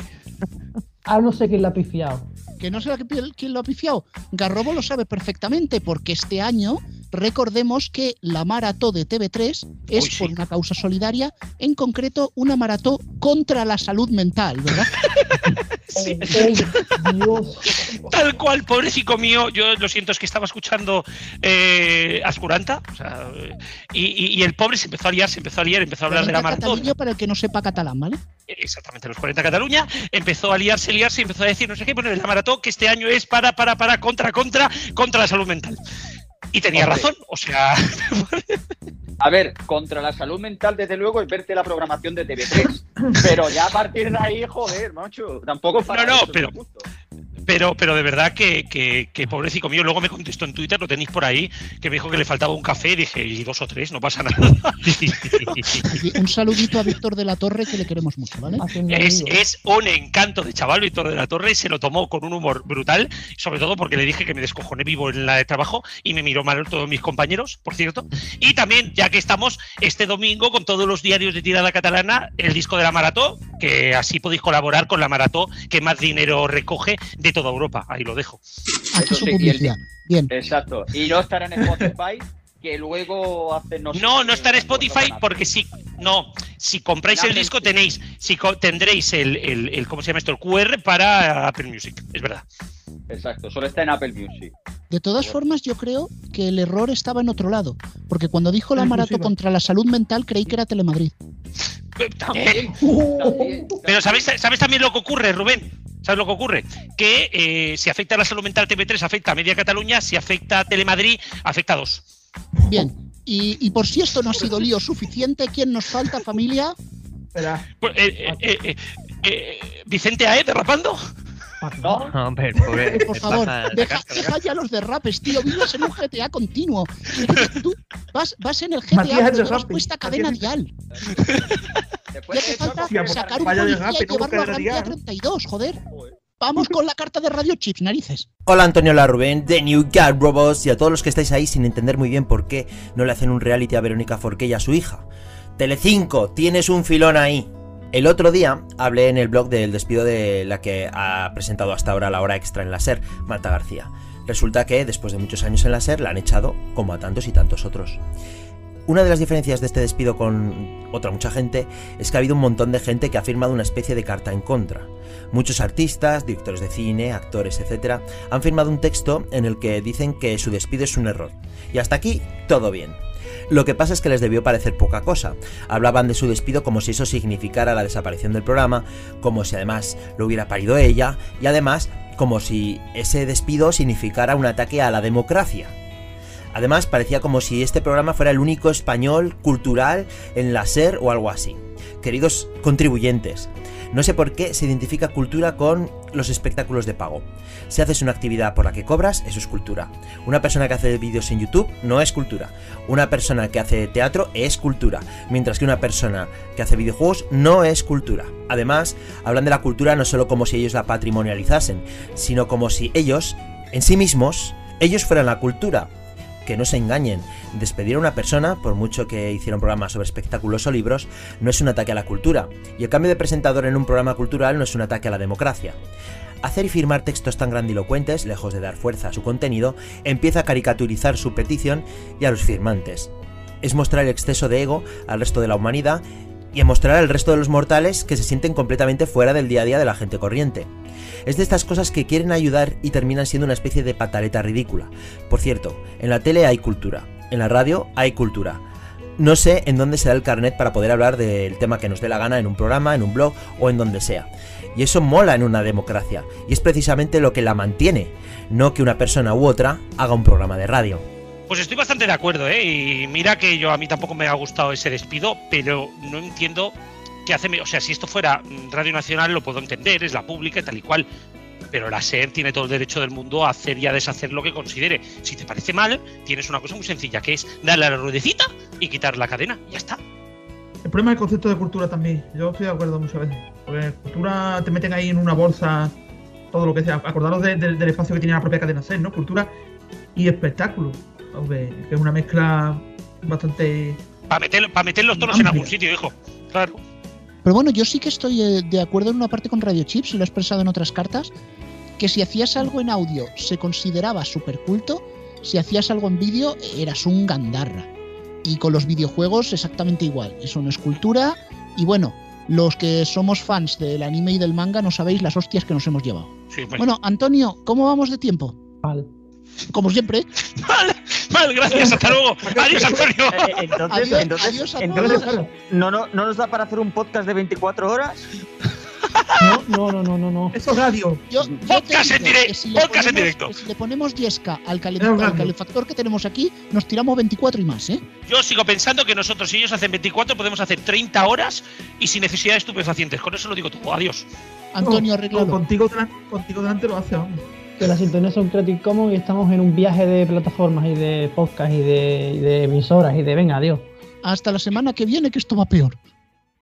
Ah, no sé quién la ha pifiado. Que no sé quién lo ha pifiado. Garrobo lo sabe perfectamente porque este año recordemos que la maratón de TV3 es Uy, sí. por una causa solidaria, en concreto una maratón contra la salud mental, ¿verdad? Sí. Tal cual, pobrecito mío, yo lo siento, es que estaba escuchando eh, Ascuranta, o sea, y, y- y el pobre se empezó a liar, se empezó a liar, empezó a hablar de la 40 maratón. Para el que no sepa catalán, ¿vale? Exactamente, los 40 Cataluña, empezó a liarse, liarse, y empezó a decir, no sé qué, bueno, la maratón que este año es para, para, para, contra, contra, contra la salud mental. Y tenía Hombre. razón, o sea, A ver, contra la salud mental, desde luego, es verte la programación de TV3. pero ya a partir de ahí, joder, macho. Tampoco para No, no, eso pero-. Pero, pero de verdad que, que, que pobrecito mío, luego me contestó en Twitter, lo tenéis por ahí, que me dijo que le faltaba un café, y dije, y dos o tres, no pasa nada. Un saludito a Víctor de la Torre que le queremos mucho, ¿vale? Es, es un encanto de chaval, Víctor de la Torre, se lo tomó con un humor brutal, sobre todo porque le dije que me descojoné vivo en la de trabajo y me miró mal todos mis compañeros, por cierto. Y también, ya que estamos este domingo con todos los diarios de tirada catalana, el disco de la maratón, que así podéis colaborar con la maratón que más dinero recoge de toda Europa. Ahí lo dejo. Aquí su sí, publicidad. Bien. Exacto. Y no estará en Spotify, que luego hace no sé No, no está en Spotify porque si no, si compráis el disco tenéis, si tendréis el, el, el- ¿cómo se llama esto? El QR para Apple Music, es verdad. Exacto, solo está en Apple Music. De todas formas, yo creo que el error estaba en otro lado. Porque cuando dijo la maratón inclusive. contra la salud mental, creí que era Telemadrid. Eh, también. También- Pero ¿sabes, ¿sabes también lo que ocurre, Rubén? ¿Sabes lo que ocurre? Que eh, si afecta a la salud mental TV3, afecta a Media Cataluña, si afecta a Telemadrid, afecta a dos. Bien. Y, y por si esto no ha sido lío suficiente, ¿quién nos falta, familia? Espera. Pues, eh, eh, eh, eh, Vicente Aed derrapando. ¿No? No, hombre, pobre. Por favor, deja, deja ya los derrapes, tío. Vives en un GTA continuo. Tú vas, vas en el GTA, Matías pero derrape, vas puesta cadena dial. Después Ya te de falta pues, sacar un policía y ¿cómo llevarlo a Gran Vía dial? 32, joder. Vamos con la carta de Radio Chips, narices. Hola Antonio La Rubén de New God Robots y a todos los que estáis ahí sin entender muy bien por qué no le hacen un reality a Verónica Forqué y a su hija. Telecinco, tienes un filón ahí. El otro día hablé en el blog del despido de la que ha presentado hasta ahora la hora extra en la SER, Marta García. Resulta que después de muchos años en la SER la han echado como a tantos y tantos otros. Una de las diferencias de este despido con otra mucha gente es que ha habido un montón de gente que ha firmado una especie de carta en contra. Muchos artistas, directores de cine, actores, etc., han firmado un texto en el que dicen que su despido es un error. Y hasta aquí, todo bien. Lo que pasa es que les debió parecer poca cosa. Hablaban de su despido como si eso significara la desaparición del programa, como si además lo hubiera parido ella, y además como si ese despido significara un ataque a la democracia. Además, parecía como si este programa fuera el único español cultural en la SER o algo así. Queridos contribuyentes, no sé por qué se identifica cultura con los espectáculos de pago. Si haces una actividad por la que cobras, eso es cultura. Una persona que hace vídeos en YouTube no es cultura. Una persona que hace teatro es cultura. Mientras que una persona que hace videojuegos no es cultura. Además, hablan de la cultura no solo como si ellos la patrimonializasen, sino como si ellos, en sí mismos, ellos fueran la cultura que no se engañen. Despedir a una persona, por mucho que hiciera un programa sobre espectáculos o libros, no es un ataque a la cultura. Y el cambio de presentador en un programa cultural no es un ataque a la democracia. Hacer y firmar textos tan grandilocuentes, lejos de dar fuerza a su contenido, empieza a caricaturizar su petición y a los firmantes. Es mostrar el exceso de ego al resto de la humanidad y a mostrar al resto de los mortales que se sienten completamente fuera del día a día de la gente corriente. Es de estas cosas que quieren ayudar y terminan siendo una especie de pataleta ridícula. Por cierto, en la tele hay cultura, en la radio hay cultura. No sé en dónde se da el carnet para poder hablar del tema que nos dé la gana en un programa, en un blog o en donde sea. Y eso mola en una democracia, y es precisamente lo que la mantiene, no que una persona u otra haga un programa de radio. Pues estoy bastante de acuerdo, ¿eh? Y mira que yo a mí tampoco me ha gustado ese despido, pero no entiendo qué hace. O sea, si esto fuera mm, Radio Nacional lo puedo entender, es la pública y tal y cual. Pero la SER tiene todo el derecho del mundo a hacer y a deshacer lo que considere. Si te parece mal, tienes una cosa muy sencilla, que es darle a la ruedecita y quitar la cadena. Ya está. El problema es el concepto de cultura también. Yo estoy de acuerdo muchas veces. Porque cultura te meten ahí en una bolsa todo lo que sea. Acordaros de- de- del espacio que tiene la propia cadena SER, ¿no? Cultura y espectáculo. Aunque que es una mezcla bastante. Para meter, pa meter los toros en algún sitio, hijo. Claro. Pero bueno, yo sí que estoy eh, de acuerdo en una parte con Radio Chips, y lo he expresado en otras cartas, que si hacías algo en audio se consideraba superculto si hacías algo en vídeo, eras un gandarra. Y con los videojuegos exactamente igual. Eso no es cultura. Y bueno, los que somos fans del anime y del manga no sabéis las hostias que nos hemos llevado. Sí, pues- Bueno, Antonio, ¿cómo vamos de tiempo? Mal. Como siempre. Mal, mal, gracias, hasta luego. Adiós, Antonio. Eh, eh, entonces, Adiós, entonces, adiós a entonces. ¿no, no, ¿no nos da para hacer un podcast de 24 horas? No, no, no, no, no. no. Eso es radio. Yo, yo Podcast en digo direct- que si podcast en directo. si le ponemos Yesca al, calen- Es al calefactor que tenemos aquí, nos tiramos 24 y más, ¿eh? Yo sigo pensando que nosotros, si ellos hacen 24, podemos hacer 30 horas y sin necesidad de estupefacientes. Con eso lo digo todo. Adiós. Antonio, No, arréglalo. no, contigo, delan- contigo delante lo hace, vamos. Que las sintonías son Creative Commons y estamos en un viaje de plataformas y de podcast y de, y de emisoras y de venga, adiós. Hasta la semana que viene, que esto va peor.